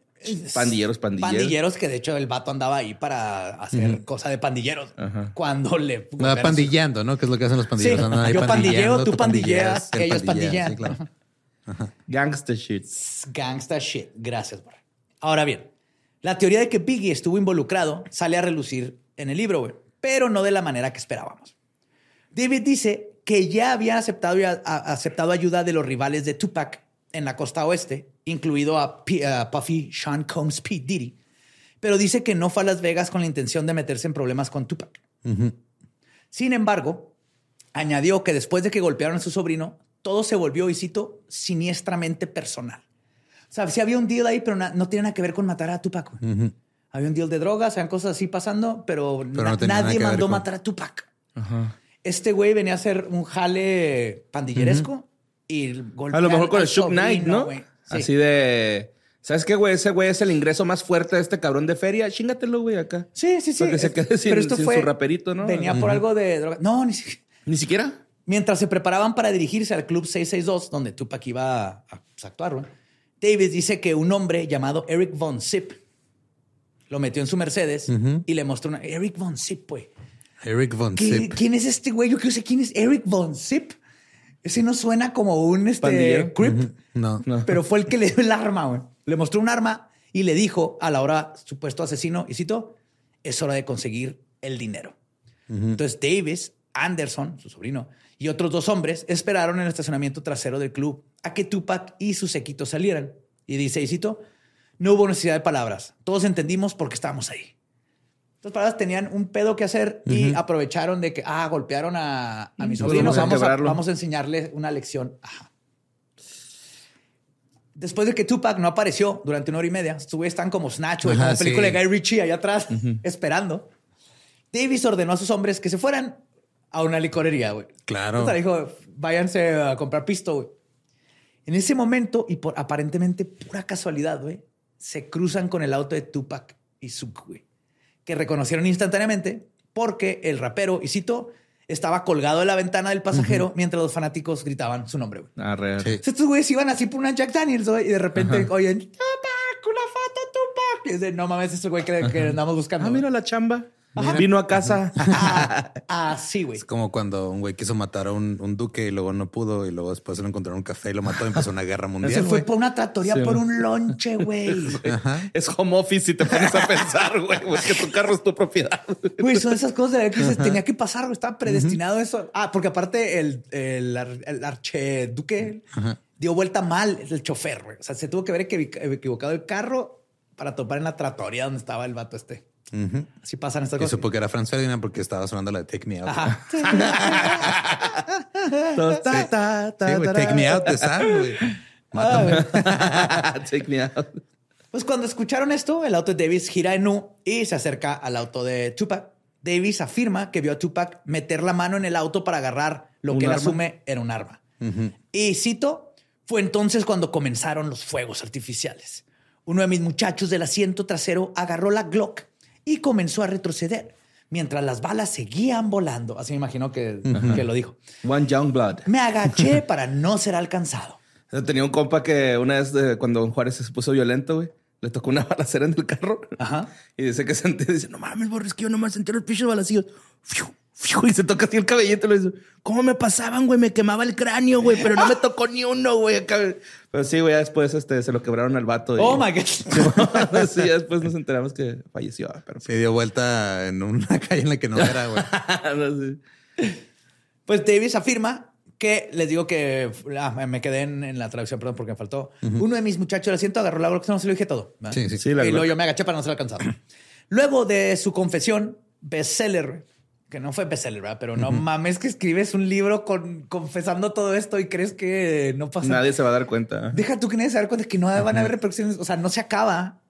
pandilleros, pandilleros. Pandilleros que de hecho el vato andaba ahí para hacer cosa de pandilleros. Ajá. Cuando le... Va pandillando, ¿no? Que es lo que hacen los pandilleros. Sí, Andan ahí yo pandilleo, tú pandilleas, ellos pandillea. pandillean. Sí, claro. Gangster shit. Gangsta shit. Gracias, Borre. Ahora bien, la teoría de que Biggie estuvo involucrado sale a relucir en el libro, güey, pero no de la manera que esperábamos. David dice que ya había aceptado, a- a- aceptado ayuda de los rivales de Tupac en la costa oeste, incluido a, P- Puffy, Sean Combs, P. Diddy, pero dice que no fue a Las Vegas con la intención de meterse en problemas con Tupac. Sin embargo, añadió que después de que golpearon a su sobrino, todo se volvió, y cito, siniestramente personal. O sea, sí había un deal ahí, pero no tiene nada que ver con matar a Tupac. Había un deal de drogas, habían cosas así pasando, pero, Pero na- no tenía nada nadie mandó con- matar a Tupac. Este güey venía a hacer un jale pandilleresco y golpeó A lo mejor con el Shook Knight, ¿no? Sí. Así de. ¿Sabes qué, güey? Ese güey es el ingreso más fuerte de este cabrón de feria. Chingatelo, güey, acá. Sí, sí, sí. Para que se quede sin- pero esto sin fue- su raperito, ¿no? Venía por algo de droga. No, ni siquiera. Ni siquiera. Mientras se preparaban para dirigirse al Club 662, donde Tupac iba a, a, pues, actuar, güey, David dice que un hombre llamado Eric Von Zip lo metió en su Mercedes y le mostró una... Eric Von Zip, güey. Eric Von ¿Qué- Zip. ¿Quién es este güey? Yo quiero saber quién es Eric Von Zip. Ese no suena como un este, creep, No. No. pero fue el que le dio el arma, güey. Le mostró un arma y le dijo a la hora supuesto asesino, y cito, es hora de conseguir el dinero. Entonces Davis, Anderson, su sobrino, y otros dos hombres esperaron en el estacionamiento trasero del club a que Tupac y su séquito salieran. Y dice, y cito, no hubo necesidad de palabras. Todos entendimos por qué estábamos ahí. Estas palabras tenían un pedo que hacer y aprovecharon de que, ah, golpearon a, a mi Pues sobrino. vamos a Vamos a, quebrarlo. vamos a enseñarle una lección. Ajá. Después de que Tupac no apareció durante una hora y media, estuve están como Snatch o Ajá, como película sí. de Guy Ritchie allá atrás, esperando. Davis ordenó a sus hombres que se fueran a una licorería, güey. Claro. Sea, dijo, váyanse a comprar pisto, güey. En ese momento, y por aparentemente pura casualidad, güey, se cruzan con el auto de Tupac y Zuc, güey, que reconocieron instantáneamente porque el rapero, y cito, estaba colgado de la ventana del pasajero mientras los fanáticos gritaban su nombre, güey. Ah, real. Sí. Entonces, Estos güeyes iban así por una Jack Daniels, güey, y de repente oyen, Tupac, una foto, Tupac. Y es de, no mames, ese güey que, que andamos buscando. Ah, mira la chamba. Vino a casa. Ah, Así, güey. Es como cuando un güey quiso matar a un, un duque y luego no pudo y luego después se lo encontraron en un café y lo mató y empezó una guerra mundial. Se fue güey. por una tratoría Sí. por un lonche, güey. es home office si te pones a pensar, güey. Es que tu carro es tu propiedad. Güey, son esas cosas de ver que dices, tenía que pasar, güey, estaba predestinado eso. Ah, porque aparte el, el, el archeduque dio vuelta mal el chofer, güey. O sea, se tuvo que haber equivi- equivocado el carro para topar en la tratoría donde estaba el vato este. Ujú. Así pasan estas Y cosas. supo que era Franz porque estaba sonando la de Take Me Out. Take ta. Me Out de Sam, güey. Mátame. Take me out. Pues cuando escucharon esto, el auto de Davis gira en U y se acerca al auto de Tupac. Davis afirma que vio a Tupac meter la mano en el auto para agarrar lo ¿Un que él arma? asume era un arma. Y cito, fue entonces cuando comenzaron los fuegos artificiales. Uno de mis muchachos del asiento trasero agarró la Glock y comenzó a retroceder mientras las balas seguían volando. Así me imagino que, que lo dijo. One Young Blood. Me agaché para no ser alcanzado. Tenía un compa que una vez eh, cuando Don Juárez se puso violento, güey, le tocó una balacera en el carro. Ajá. Y dice que sentí, dice, no mames, borres, que yo nomás sentí los pinches balacillos. Fiu, y se toca así el cabellito. Le dice, ¿cómo me pasaban, güey? Me quemaba el cráneo, güey, pero no me tocó ni uno, güey. Acá". Pero sí, güey, ya después este, se lo quebraron al vato. y- Oh my God. sí, ya después nos enteramos que falleció. Pero Se dio vuelta en una calle en la que no era, güey. no. Pues Davis afirma que les digo que ah, me quedé en, en la traducción, perdón, porque me faltó. Uno de mis muchachos del asiento agarró la Glock, no se lo dije todo. ¿verdad? Sí, sí. Sí, la y luego yo me agaché para no ser alcanzado. luego de su confesión, bestseller, que no fue bestseller, ¿verdad? Pero no mames que escribes un libro con, confesando todo esto y crees que no pasa Nadie se va a dar cuenta. Deja tú que nadie se da cuenta que no van a haber repercusiones. O sea, no se acaba.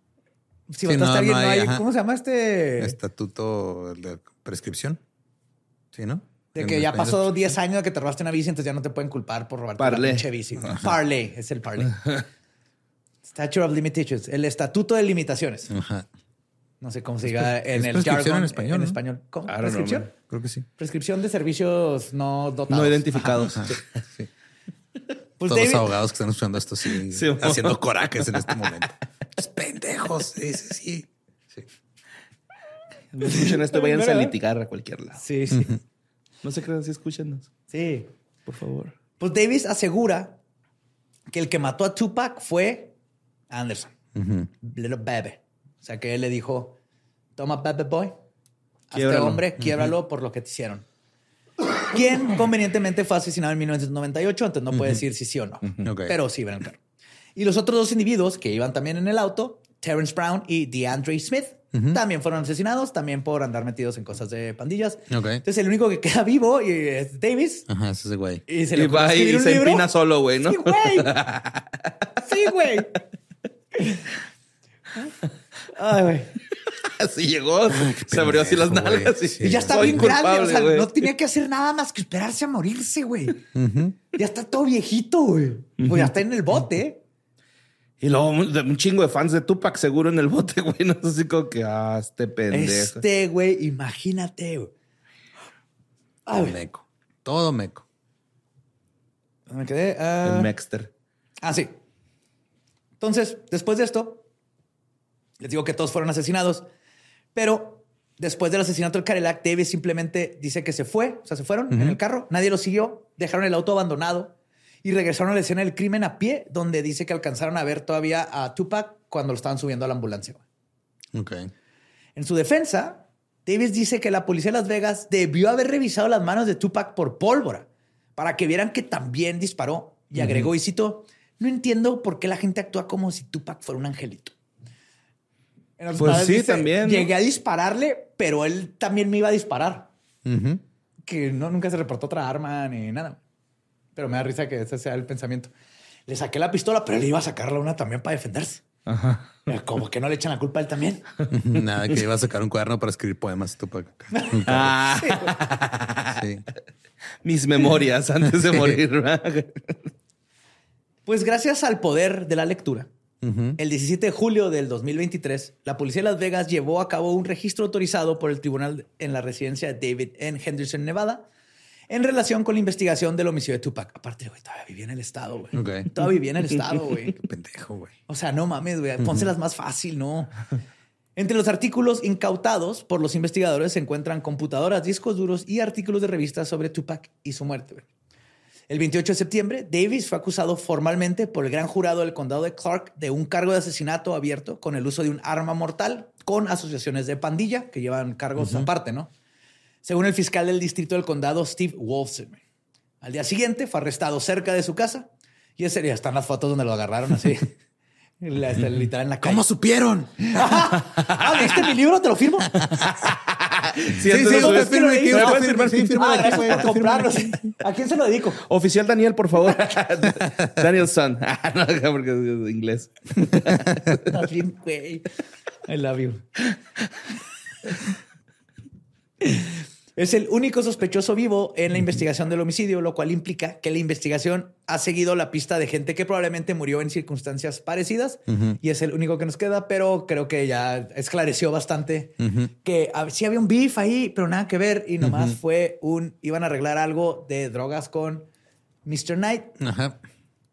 Si Sí, no, a alguien, no no hay. ¿Cómo se llama este? Estatuto de prescripción. Sí, ¿no? De que ya pasó 10 años de que te robaste una bici, entonces ya no te pueden culpar por robarte Parlé. pinche bici. Parley, es el parley. Statute of Limitations, el estatuto de limitaciones. Ajá. No sé cómo se diga en es el jargon en español, En ¿no? español. ¿Cómo? Know, ¿Prescripción? Creo que sí. Prescripción de servicios no dotados. No identificados. Ajá, sí. Pues Todos David- los abogados que están escuchando esto sí, haciendo corajes en este momento. Es pendejos. Sí, sí, sí. Sí. No escuchen esto, váyanse a litigar a cualquier lado. Sí, sí. No se crean si escúchenos, sí. por favor. Pues Davis asegura que el que mató a Tupac fue Anderson, Little Baby. O sea que él le dijo: Toma, Baby Boy, a este Quiebralo. hombre, quiebralo por lo que te hicieron. Quien convenientemente fue asesinado en 1998, entonces no puede decir si sí o no. Ok. Pero sí, ven el carro. Y los otros dos individuos que iban también en el auto, Terrence Brown y DeAndre Smith, también fueron asesinados, también por andar metidos en cosas de pandillas. Ok. Entonces el único que queda vivo y es Davis. Ajá, es ese güey. Y se Y le ocurrió va y se empina solo, güey, ¿no? Sí, güey. Sí, güey. Ay, güey. Así llegó, se abrió así las nalgas y, Sí. Y ya está soy bien grande. O sea, no tenía que hacer nada más que esperarse a morirse, güey. Ya está todo viejito, güey. Pues ya está en el bote. Y luego un, chingo de fans de Tupac seguro en el bote, güey. No sé así como que, ah, este pendejo. Este, güey, imagínate, güey. Todo meco. Todo meco. Me quedé. ah, El Mexter. Ah, sí. Entonces, después de esto, les digo que todos fueron asesinados, pero después del asesinato del Cadillac, Davis simplemente dice que se fue, o sea, se fueron en el carro, nadie lo siguió, dejaron el auto abandonado y regresaron a la escena del crimen a pie, donde dice que alcanzaron a ver todavía a Tupac cuando lo estaban subiendo a la ambulancia. Ok. En su defensa, Davis dice que la policía de Las Vegas debió haber revisado las manos de Tupac por pólvora para que vieran que también disparó. Y agregó, y cito, no entiendo por qué la gente actúa como si Tupac fuera un angelito. En Pues sí, también, ¿no? Llegué a dispararle, pero él también me iba a disparar. Que no, nunca se reportó otra arma ni nada. Pero me da risa que ese sea el pensamiento. Le saqué la pistola, pero le iba a sacarla una también para defenderse. Ajá. Como que no le echan la culpa a él también. Nada, que iba a sacar un cuaderno para escribir poemas. Tupac. Ah, Sí. mis memorias antes de morir. Pues gracias al poder de la lectura, el 17 de julio del 2023, la policía de Las Vegas llevó a cabo un registro autorizado por el tribunal en la residencia de David en Henderson, Nevada, en relación con la investigación del homicidio de Tupac. Aparte, güey, todavía vivía en el estado, güey. Todavía vivía en el estado, güey. Qué pendejo, güey. O sea, no mames, güey. Pónselas más fácil, ¿no? Entre los artículos incautados por los investigadores se encuentran computadoras, discos duros y artículos de revistas sobre Tupac y su muerte. güey. El 28 de septiembre, Davis fue acusado formalmente por el gran jurado del condado de Clark de un cargo de asesinato abierto con el uso de un arma mortal con asociaciones de pandilla que llevan cargos aparte, ¿no? Según el fiscal del distrito del condado, Steve Wolfson. Al día siguiente fue arrestado cerca de su casa y ese día están las fotos donde lo agarraron así. Literal en la calle. ¿Cómo supieron? Ah, ¿leíste mi libro? ¿Te lo firmo? Sí, sí, usted firme aquí, ¿me usted puedes firme, firmar? sí, firme aquí, gracias güey, por firme comprarlo. aquí. ¿A quién se lo dedico? Oficial Daniel, por favor. Daniel Son. Ah, no, porque es inglés. Estás bien, güey. I love you. Es el único sospechoso vivo en la investigación del homicidio, lo cual implica que la investigación ha seguido la pista de gente que probablemente murió en circunstancias parecidas y es el único que nos queda, pero creo que ya esclareció bastante que ah, sí había un beef ahí, pero nada que ver y nomás fue un, iban a arreglar algo de drogas con Mr. Knight Ajá.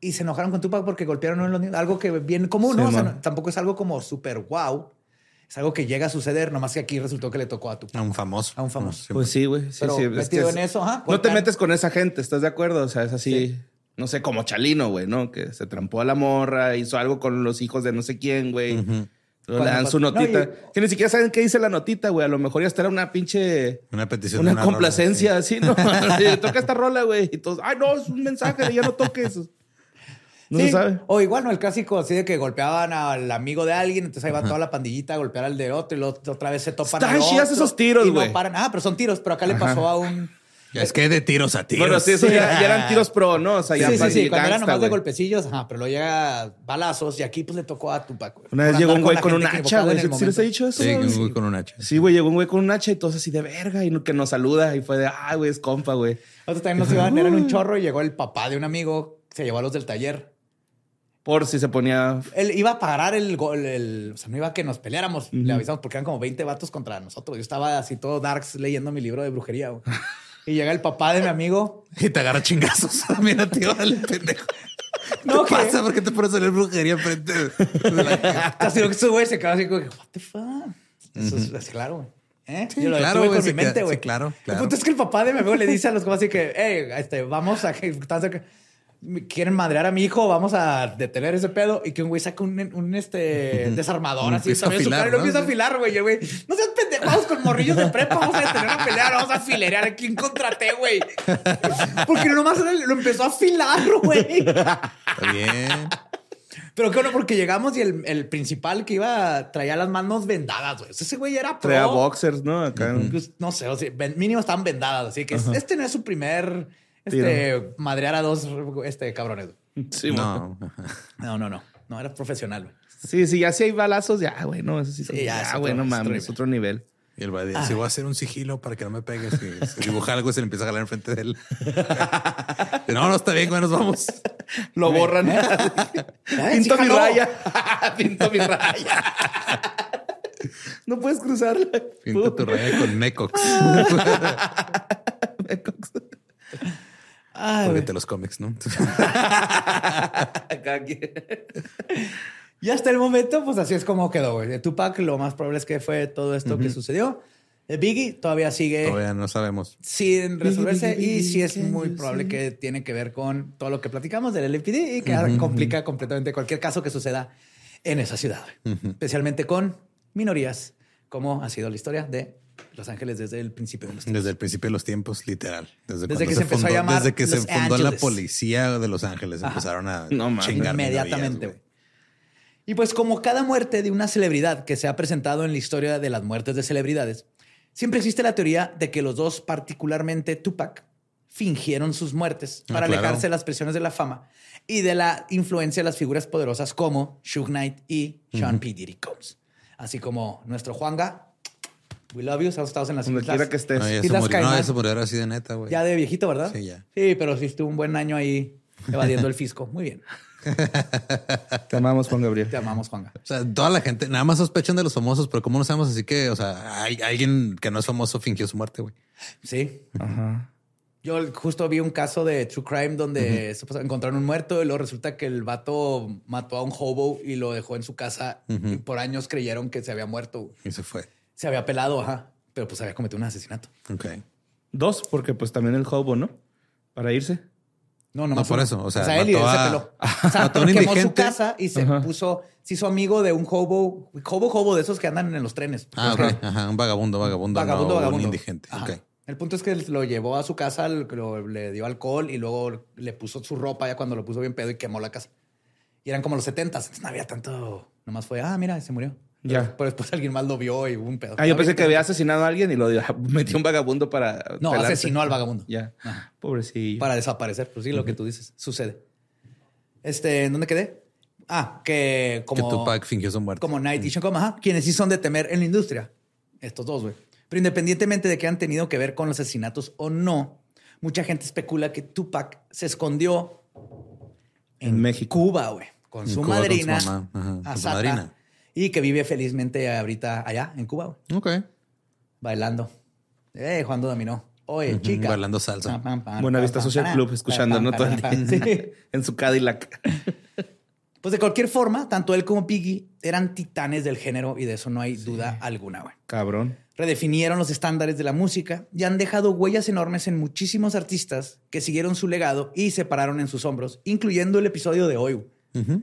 y se enojaron con Tupac porque golpearon a los niños. Algo que bien común, ¿no? O sea, no- tampoco es algo como súper wow. Es algo que llega a suceder, nomás que aquí resultó que le tocó a Tupac. A un famoso. A un famoso. Pues sí, güey. Sí, Pero sí. es metido que en es- eso, ajá, No te metes con esa gente, ¿estás de acuerdo? O sea, es así. Sí. No sé, como Chalino, güey, ¿no? Que se trampó a la morra, hizo algo con los hijos de no sé quién, güey. Le dan su no, notita. y- Que ni siquiera saben qué dice la notita, güey. A lo mejor ya estará una pinche. Una petición. Una, de rola, complacencia, así, ¿no? Toca esta rola, güey. Y todos, ay, no, es un mensaje, ya no toques. No Sí, se sabe. O igual, ¿no? El clásico así de que golpeaban al amigo de alguien, entonces ahí va toda la pandillita a golpear al de otro y luego otra vez se topan Está al otro esos tiros, y no güey. paran. Ah, pero son tiros, pero acá le pasó a un... sí. Es que de tiros a tiros. Bueno, sí, esos ya, ya eran tiros pro, ¿no? O sea, ya sí, sí, sí, cuando era gangsta, nomás de güey. golpecillos, ajá, pero luego llega balazos y aquí pues le tocó a Tupac. güey. Una vez llegó un güey con un hacha, güey. ¿Sí les he dicho eso? Sí, güey? un güey con un hacha. Sí, güey, llegó un güey con un hacha y todos así de verga y que nos saluda y fue de, ah, güey, es compa, güey. Otros también nos iban, eran un chorro y llegó el papá de un amigo, se llevó a los del taller. Por si se ponía. Él iba a parar el gol, el, o sea, no iba a que nos peleáramos. Le avisamos porque eran como 20 vatos contra nosotros. Yo estaba así todo darks leyendo mi libro de brujería. güey. Y llega el papá de mi amigo. Y te agarra chingazos. Mira, tío, dale, pendejo. No, ¿Qué pasa? ¿Por qué te pones a leer brujería enfrente de la- Así que ese güey se quedó así como, que, what the fuck. Eso es así, claro, güey. ¿Eh? Sí, Yo lo claro, güey, con mi sí, claro, claro. El punto es que el papá de mi amigo le dice a los como así que, hey, este, vamos a que quieren madrear a mi hijo, vamos a detener ese pedo y que un güey saca un, un, este desarmador así empieza a también en su afilar, cara y lo ¿no? empieza a afilar, güey. No seas pendejados con morrillos de prepa, vamos a detener a pelear, vamos a filerear a quién contraté, güey. Porque nomás lo empezó a afilar, güey. Está bien. Pero qué bueno, porque llegamos y el, el principal que iba traía las manos vendadas, güey. Ese güey era pro. Traía boxers, ¿no? Acá. Pues, no sé, o sea, mínimo estaban vendadas. Así que este no es su primer este, madrear a dos este, cabrones. Sí. No. No, no, no. No, era profesional, güey. Sí, sí, ya si hay balazos, ya, güey, no, eso sí, Sí, ya ya, es otro- güey, no mames, nivel. es otro nivel. Y él va a decir, si voy a hacer un sigilo para que no me pegues, y se dibuja algo y se le empieza a jalar enfrente de él. no, no, está bien, güey, nos vamos. Lo borran. ¿Eh? Pinto Sí, mi raya. Pinto mi raya. no puedes cruzarla. Pinta tu raya con Mecox. Ay, Porque güey. te los cómics, ¿no? Y hasta el momento, pues así es como quedó, güey. De Tupac, lo más probable es que fue todo esto que sucedió. De Biggie todavía sigue Todavía no sabemos. sin resolverse Biggie, y sí es Biggie, muy probable que tiene que ver con todo lo que platicamos del LPD y que complica completamente cualquier caso que suceda en esa ciudad, especialmente con minorías, como ha sido la historia de Los Ángeles desde el principio de los tiempos. Desde el principio de los tiempos, literal. Desde, que se empezó a fundó, llamar Desde que se Los fundó la Ángeles. policía de Los Ángeles. Empezaron a No mames. chingar Inmediatamente. güey. Y pues como cada muerte de una celebridad que se ha presentado en la historia de las muertes de celebridades, siempre existe la teoría de que los dos, particularmente Tupac, fingieron sus muertes Ah, para claro. alejarse de las presiones de la fama y de la influencia de las figuras poderosas como Suge Knight y Sean P. Diddy Combs. Así como nuestro Juanga, we love you, estamos en las Donde quiera que estés. No, ya se Islas murió. No, ya se murió ahora sí de neta, güey. Ya de viejito, ¿verdad? Sí, ya. Sí, pero sí estuvo un buen año ahí evadiendo el fisco. Muy bien. Te amamos, Juan Gabriel. Te amamos, Juanga. O sea, toda la gente nada más sospechan de los famosos, pero ¿cómo no sabemos? Así que, o sea, hay alguien que no es famoso fingió su muerte, güey. Sí. Ajá. Yo justo vi un caso de True Crime donde supuestamente encontraron un muerto y luego resulta que el vato mató a un hobo y lo dejó en su casa y por años creyeron que se había muerto. Y se fue. Se había pelado, ajá. Pero pues había cometido un asesinato. Ok. Dos, porque pues también el hobo, ¿no? Para irse. No, No, más por uno. eso. O sea, él y él mató se a- peló. O sea, mató a un quemó su casa y se Ajá. puso, se hizo amigo de un hobo, hobo, hobo de esos que andan en los trenes. Ah, ok. Ajá. Un vagabundo, vagabundo. Vagabundo, no, vagabundo. Un indigente. Ajá. Ok. El punto es que lo llevó a su casa, lo- le dio alcohol y luego le puso su ropa ya cuando lo puso bien pedo y quemó la casa. Y eran como los 70 entonces no había tanto. Nomás fue, ah, mira, se murió. Ya. Pero, pero después alguien más lo vio y hubo un pedo. Ah, yo pensé que había asesinado a alguien y lo metió un vagabundo para. No, pelarse. asesinó al vagabundo. Ya. Ajá. Pobrecillo. Para desaparecer. Pues sí, lo que tú dices. Sucede. Este, ¿en dónde quedé? Ah, que como. que Tupac fingió su muerte. Como Night y Sean Combs, ajá, quienes sí son de temer en la industria. Estos dos, güey. Pero independientemente de que han tenido que ver con los asesinatos o no, mucha gente especula que Tupac se escondió En México. Cuba, güey, con su Cuba con su madrina, mamá, ajá, con su madrina. Y que vive felizmente ahorita allá en Cuba, güey, Ok. bailando. Eh, jugando dominó. Oye, chica. bailando salsa. Buena Vista Social Club, escuchando, ¿no? Todo el día. sí. en su Cadillac. Pues de cualquier forma, tanto él como Piggy eran titanes del género y de eso no hay duda alguna, güey. Cabrón. Redefinieron los estándares de la música y han dejado huellas enormes en muchísimos artistas que siguieron su legado y se pararon en sus hombros, incluyendo el episodio de hoy. güey.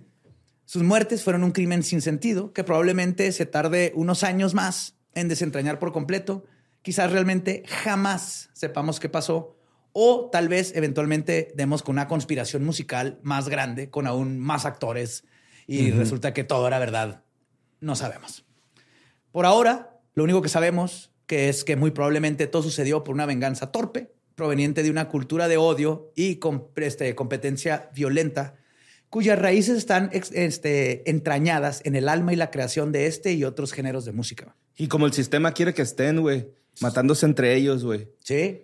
Sus muertes fueron un crimen sin sentido que probablemente se tarde unos años más en desentrañar por completo. Quizás realmente jamás sepamos qué pasó o tal vez eventualmente demos con una conspiración musical más grande, con aún más actores y resulta que todo era verdad. No sabemos. Por ahora, lo único que sabemos que es que muy probablemente todo sucedió por una venganza torpe, proveniente de una cultura de odio y com- este, competencia violenta, cuyas raíces están este, entrañadas en el alma y la creación de este y otros géneros de música. Y como el sistema quiere que estén, güey, matándose entre ellos, güey. Sí.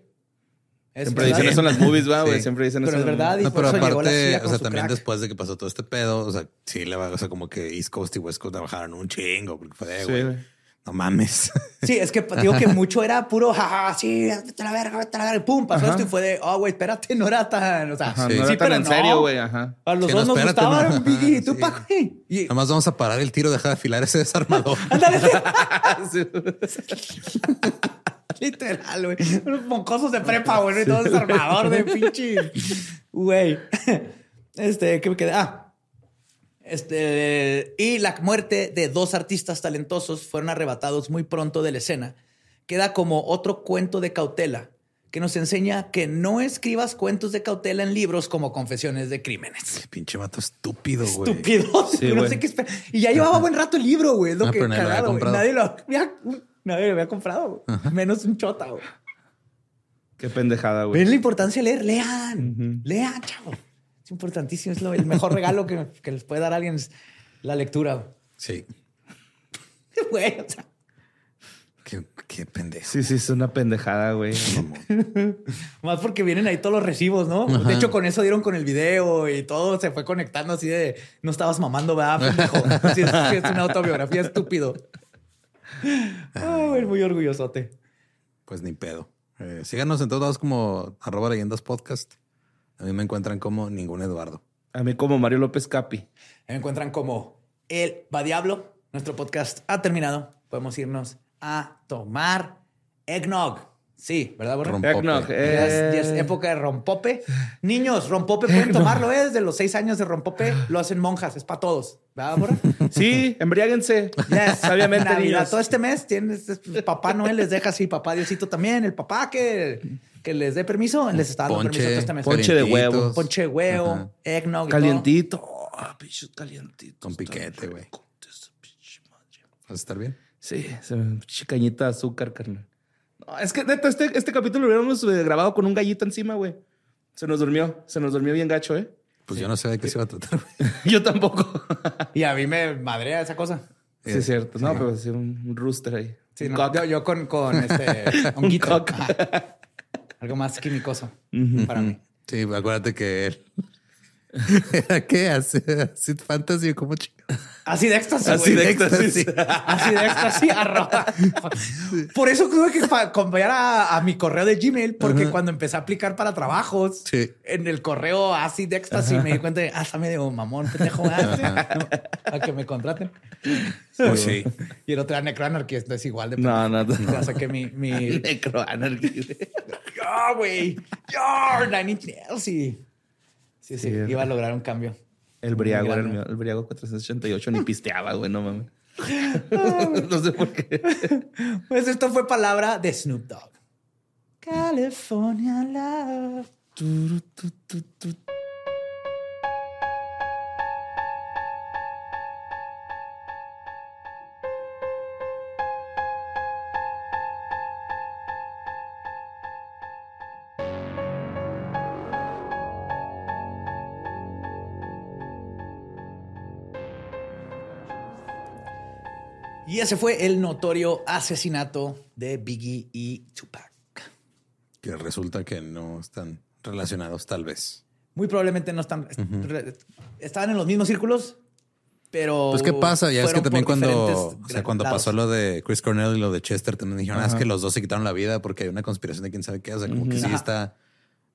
Es Siempre verdad. dicen eso en las movies, güey. Sí. Siempre dicen Pero eso. es en las verdad, y No, por pero eso llegó la aparte, o sea, su también crack. después de que pasó todo este pedo, o sea, sí, le va, o sea, como que East Coast y West Coast trabajaron un chingo, porque fue Sí, güey. No mames. Sí, es que digo que mucho era puro, jaja, sí, vete a la verga, vete a la verga. Y pum, pasó Ajá. esto y fue de, oh, güey, espérate, no era tan, o sea, Ajá, Sí. no sí, era tan pero en no. serio, güey. Ajá. A los Sí, dos no, nos espérate, gustaban no. Biggie y Sí. Tupac, güey. Y, Nada más vamos a parar el tiro, deja de afilar ese desarmador. ándale, Sí. literal, güey. Unos moncosos de prepa, güey, y todo desarmador de pinche. Güey. Este, ¿qué me queda? Ah. Este, y la muerte de dos artistas talentosos fueron arrebatados muy pronto de la escena. Queda como otro cuento de cautela que nos enseña que no escribas cuentos de cautela en libros como confesiones de crímenes. Pinche mato estúpido, güey. Estúpido. Sí, no sé qué. Y ya llevaba buen rato el libro, güey. Es lo Ah, que pero nadie lo había cagado. Nadie lo había, nadie lo había comprado. Menos un chota, güey. Qué pendejada, güey. Ven la importancia de leer. Lean. Lean, chavo. Es importantísimo. Es lo, el mejor regalo que, que les puede dar a alguien es la lectura. Sí. Güey, o sea, Qué, qué pendejo. Sí, sí, es una pendejada, güey. más porque vienen ahí todos los recibos, ¿no? De hecho, con eso dieron con el video y todo se fue conectando así de no estabas mamando, ¿verdad? pendejo? Sí, es, sí, es una autobiografía estúpido. Ay, muy orgullosote. Pues ni pedo. Eh, síganos en todos lados como arroba leyendas podcast. A mí me encuentran como ningún Eduardo. A mí como Mario López Capi. Me encuentran como El Va Diablo. Nuestro podcast ha terminado. Podemos irnos a tomar eggnog. Sí, ¿verdad, Borre? Rompope. Eggnog, Ya eh. es, ya es época de rompope. Niños, rompope pueden tomarlo, ¿eh? Desde los seis años de rompope lo hacen monjas. Es para todos. ¿Verdad, Borre? Sí, embriáguense. Yes. Sabiamente, Navidad, niños. todo este mes tienes el papá Noel les deja así, papá Diosito también, el papá que, que les dé permiso, les está dando permiso todo este mes. ponche de huevo. Ponche de huevo, Ajá. eggnog, Calientito. Oh, pinche calientito. Con piquete, güey. ¿Vas a estar bien? Sí, se me- pinche cañita de azúcar, carnal. Es que neta, este, este capítulo lo hubiéramos eh, grabado con un gallito encima, güey. Se nos durmió, se nos durmió bien gacho, ¿eh? Pues yo no sé de qué se iba a tratar. güey. Yo tampoco. Y a mí me madrea esa cosa. sí, es cierto. No, pero sí, un, un rooster ahí. Sí, Un no, yo, yo con, con este honguito. Ajá. Algo más quimicoso para mí. Sí, acuérdate que él. ¿Era qué? Acid Fantasy, ¿cómo? Así de éxtasis. Así de éxtasis. Así de éxtasis. arroba. Por eso tuve que cambiar a, a mi correo de Gmail, porque cuando empecé a aplicar para trabajos, Sí. en el correo así de éxtasis me di cuenta de, ah, está medio mamón, pendejo. ah. A que me contraten. Sí. Y el otro era Necroanarchy, es igual de No, no, no. Saqué mi... mi... Necroanarchy. ¡Ya, güey! ¡Ya! Nine Inch Nails. Sí, sí, Sí. iba a lograr un cambio. El briago era el mío. El briago 488 ni pisteaba, güey, no mames. no sé por qué. Pues esto fue palabra de Snoop Dogg. California Love. Y ese fue el notorio asesinato de Biggie y Tupac. Que resulta que no están relacionados, tal vez. Muy probablemente no están. Estaban en los mismos círculos, pero. Pues, ¿qué pasa? Ya es que también cuando, o sea, cuando lados. pasó lo de Chris Cornell y lo de Chester, también dijeron, ah, es que los dos se quitaron la vida porque hay una conspiración de quién sabe qué. O sea, como que sí está.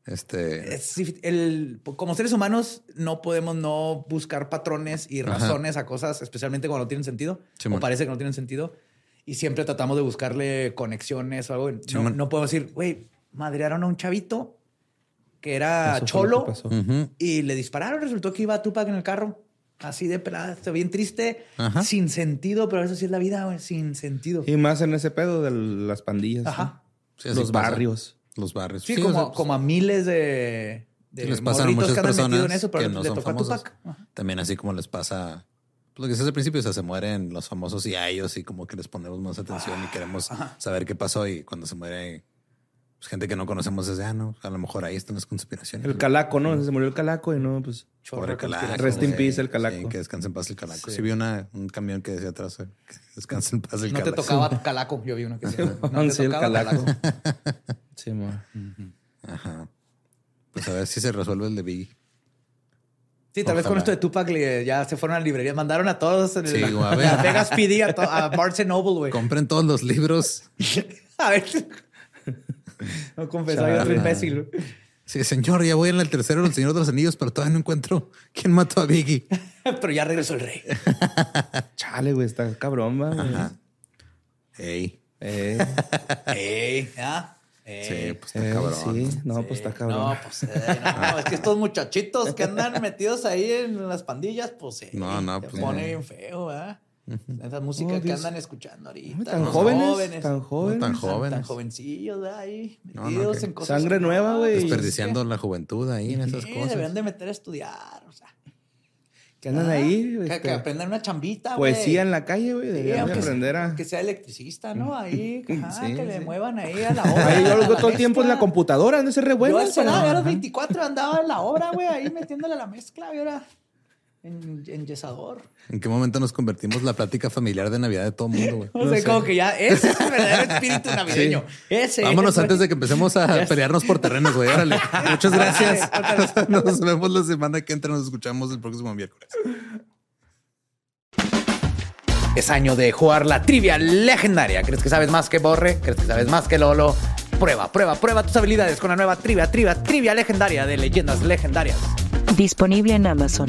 Este. El- como seres humanos no podemos no buscar patrones y Ajá. razones a cosas, especialmente cuando no tienen sentido Simón. o parece que no tienen sentido. Y siempre tratamos de buscarle conexiones o algo. No, no podemos decir, güey, madrearon a un chavito que era Eso cholo que y le dispararon. Resultó que iba Tupac en el carro. Así de pelada, bien triste, Ajá. sin sentido, pero eso sí es la vida, güey, sin sentido. Y más en ese pedo de las pandillas. Ajá. Sí, Los pasa. barrios. Los barrios. Sí, como, sea, pues, como a miles de, de les pasan a morritos muchas que andan personas en eso, pero que no son famosas. También así como les pasa pues, lo que es al principio, o sea, se mueren los famosos y a ellos y como que les ponemos más atención y queremos saber qué pasó y cuando se muere pues, gente que no conocemos desde, ah, no, a lo mejor ahí están las conspiraciones. El calaco, ¿no? Se murió el calaco y no, pues. Pobre calaco. Rest in peace el calaco. sí, que descanse en paz el calaco. Sí. Sí, vi una, un camión que decía atrás, que descanse en paz el No te calaco. tocaba calaco, yo vi uno que decía. No te Sí, el tocaba calaco. calaco. Sí, mo. Ajá. Pues a ver si se resuelve el de Biggie. Sí, tal vez con esto de Tupac ya se fueron a la librería. Mandaron a todos en el, Sí, güey, a a ver. Vegas PD, a, a Barnes Noble, güey. Compren todos los libros. A ver. No confesó, hay otro imbécil. Sí, señor, ya voy en el tercero del Señor de los Anillos, pero todavía no encuentro quién mató a Biggie. Pero ya regresó el rey. Chale, güey, está cabrón, va, güey. Ey. Eh, Ey. Ey. Sí, pues está eh, cabrón. Sí, no, pues está cabrón. No, pues eh, no, es que estos muchachitos que andan metidos ahí en las pandillas, pues eh, No, no, te pues, pone bien feo, ¿verdad? Esa música Oh, que andan escuchando ahorita. tan jóvenes, tan jóvenes. tan tan, jóvenes. tan jovencillos. Ahí No, no, metidos que- en cosas. Sangre que- nueva, güey. Desperdiciando la juventud ahí en esas Sí, cosas. deberían de meter a estudiar, o sea. Que andan ¿ah? ahí. Que, este, que aprendan una chambita, güey. poesía en la calle, güey. Sí, Deberían sea- aprender a. Que sea electricista, ¿no? Ahí, ajá, Sí, que le sí. muevan ahí a la obra. Ahí yo a lo veo la todo el tiempo en la computadora, han de ser re Yo a los 24 andaba en la obra, güey, ahí metiéndole a la mezcla, y ahora en, en yesador. ¿En qué momento nos convertimos la plática familiar de Navidad de todo el mundo, güey? O sea, como que ya ese es el verdadero espíritu navideño. Ese Vámonos es, antes de que empecemos a pelearnos por terrenos, güey. Órale. Muchas gracias. Nos vemos la semana que entra. Nos escuchamos el próximo miércoles. Es año de jugar la trivia legendaria. ¿Crees que sabes más que Borre? ¿Crees que sabes más que Lolo? Prueba, prueba, prueba tus habilidades con la nueva trivia, trivia, trivia legendaria de leyendas legendarias. Disponible en Amazon.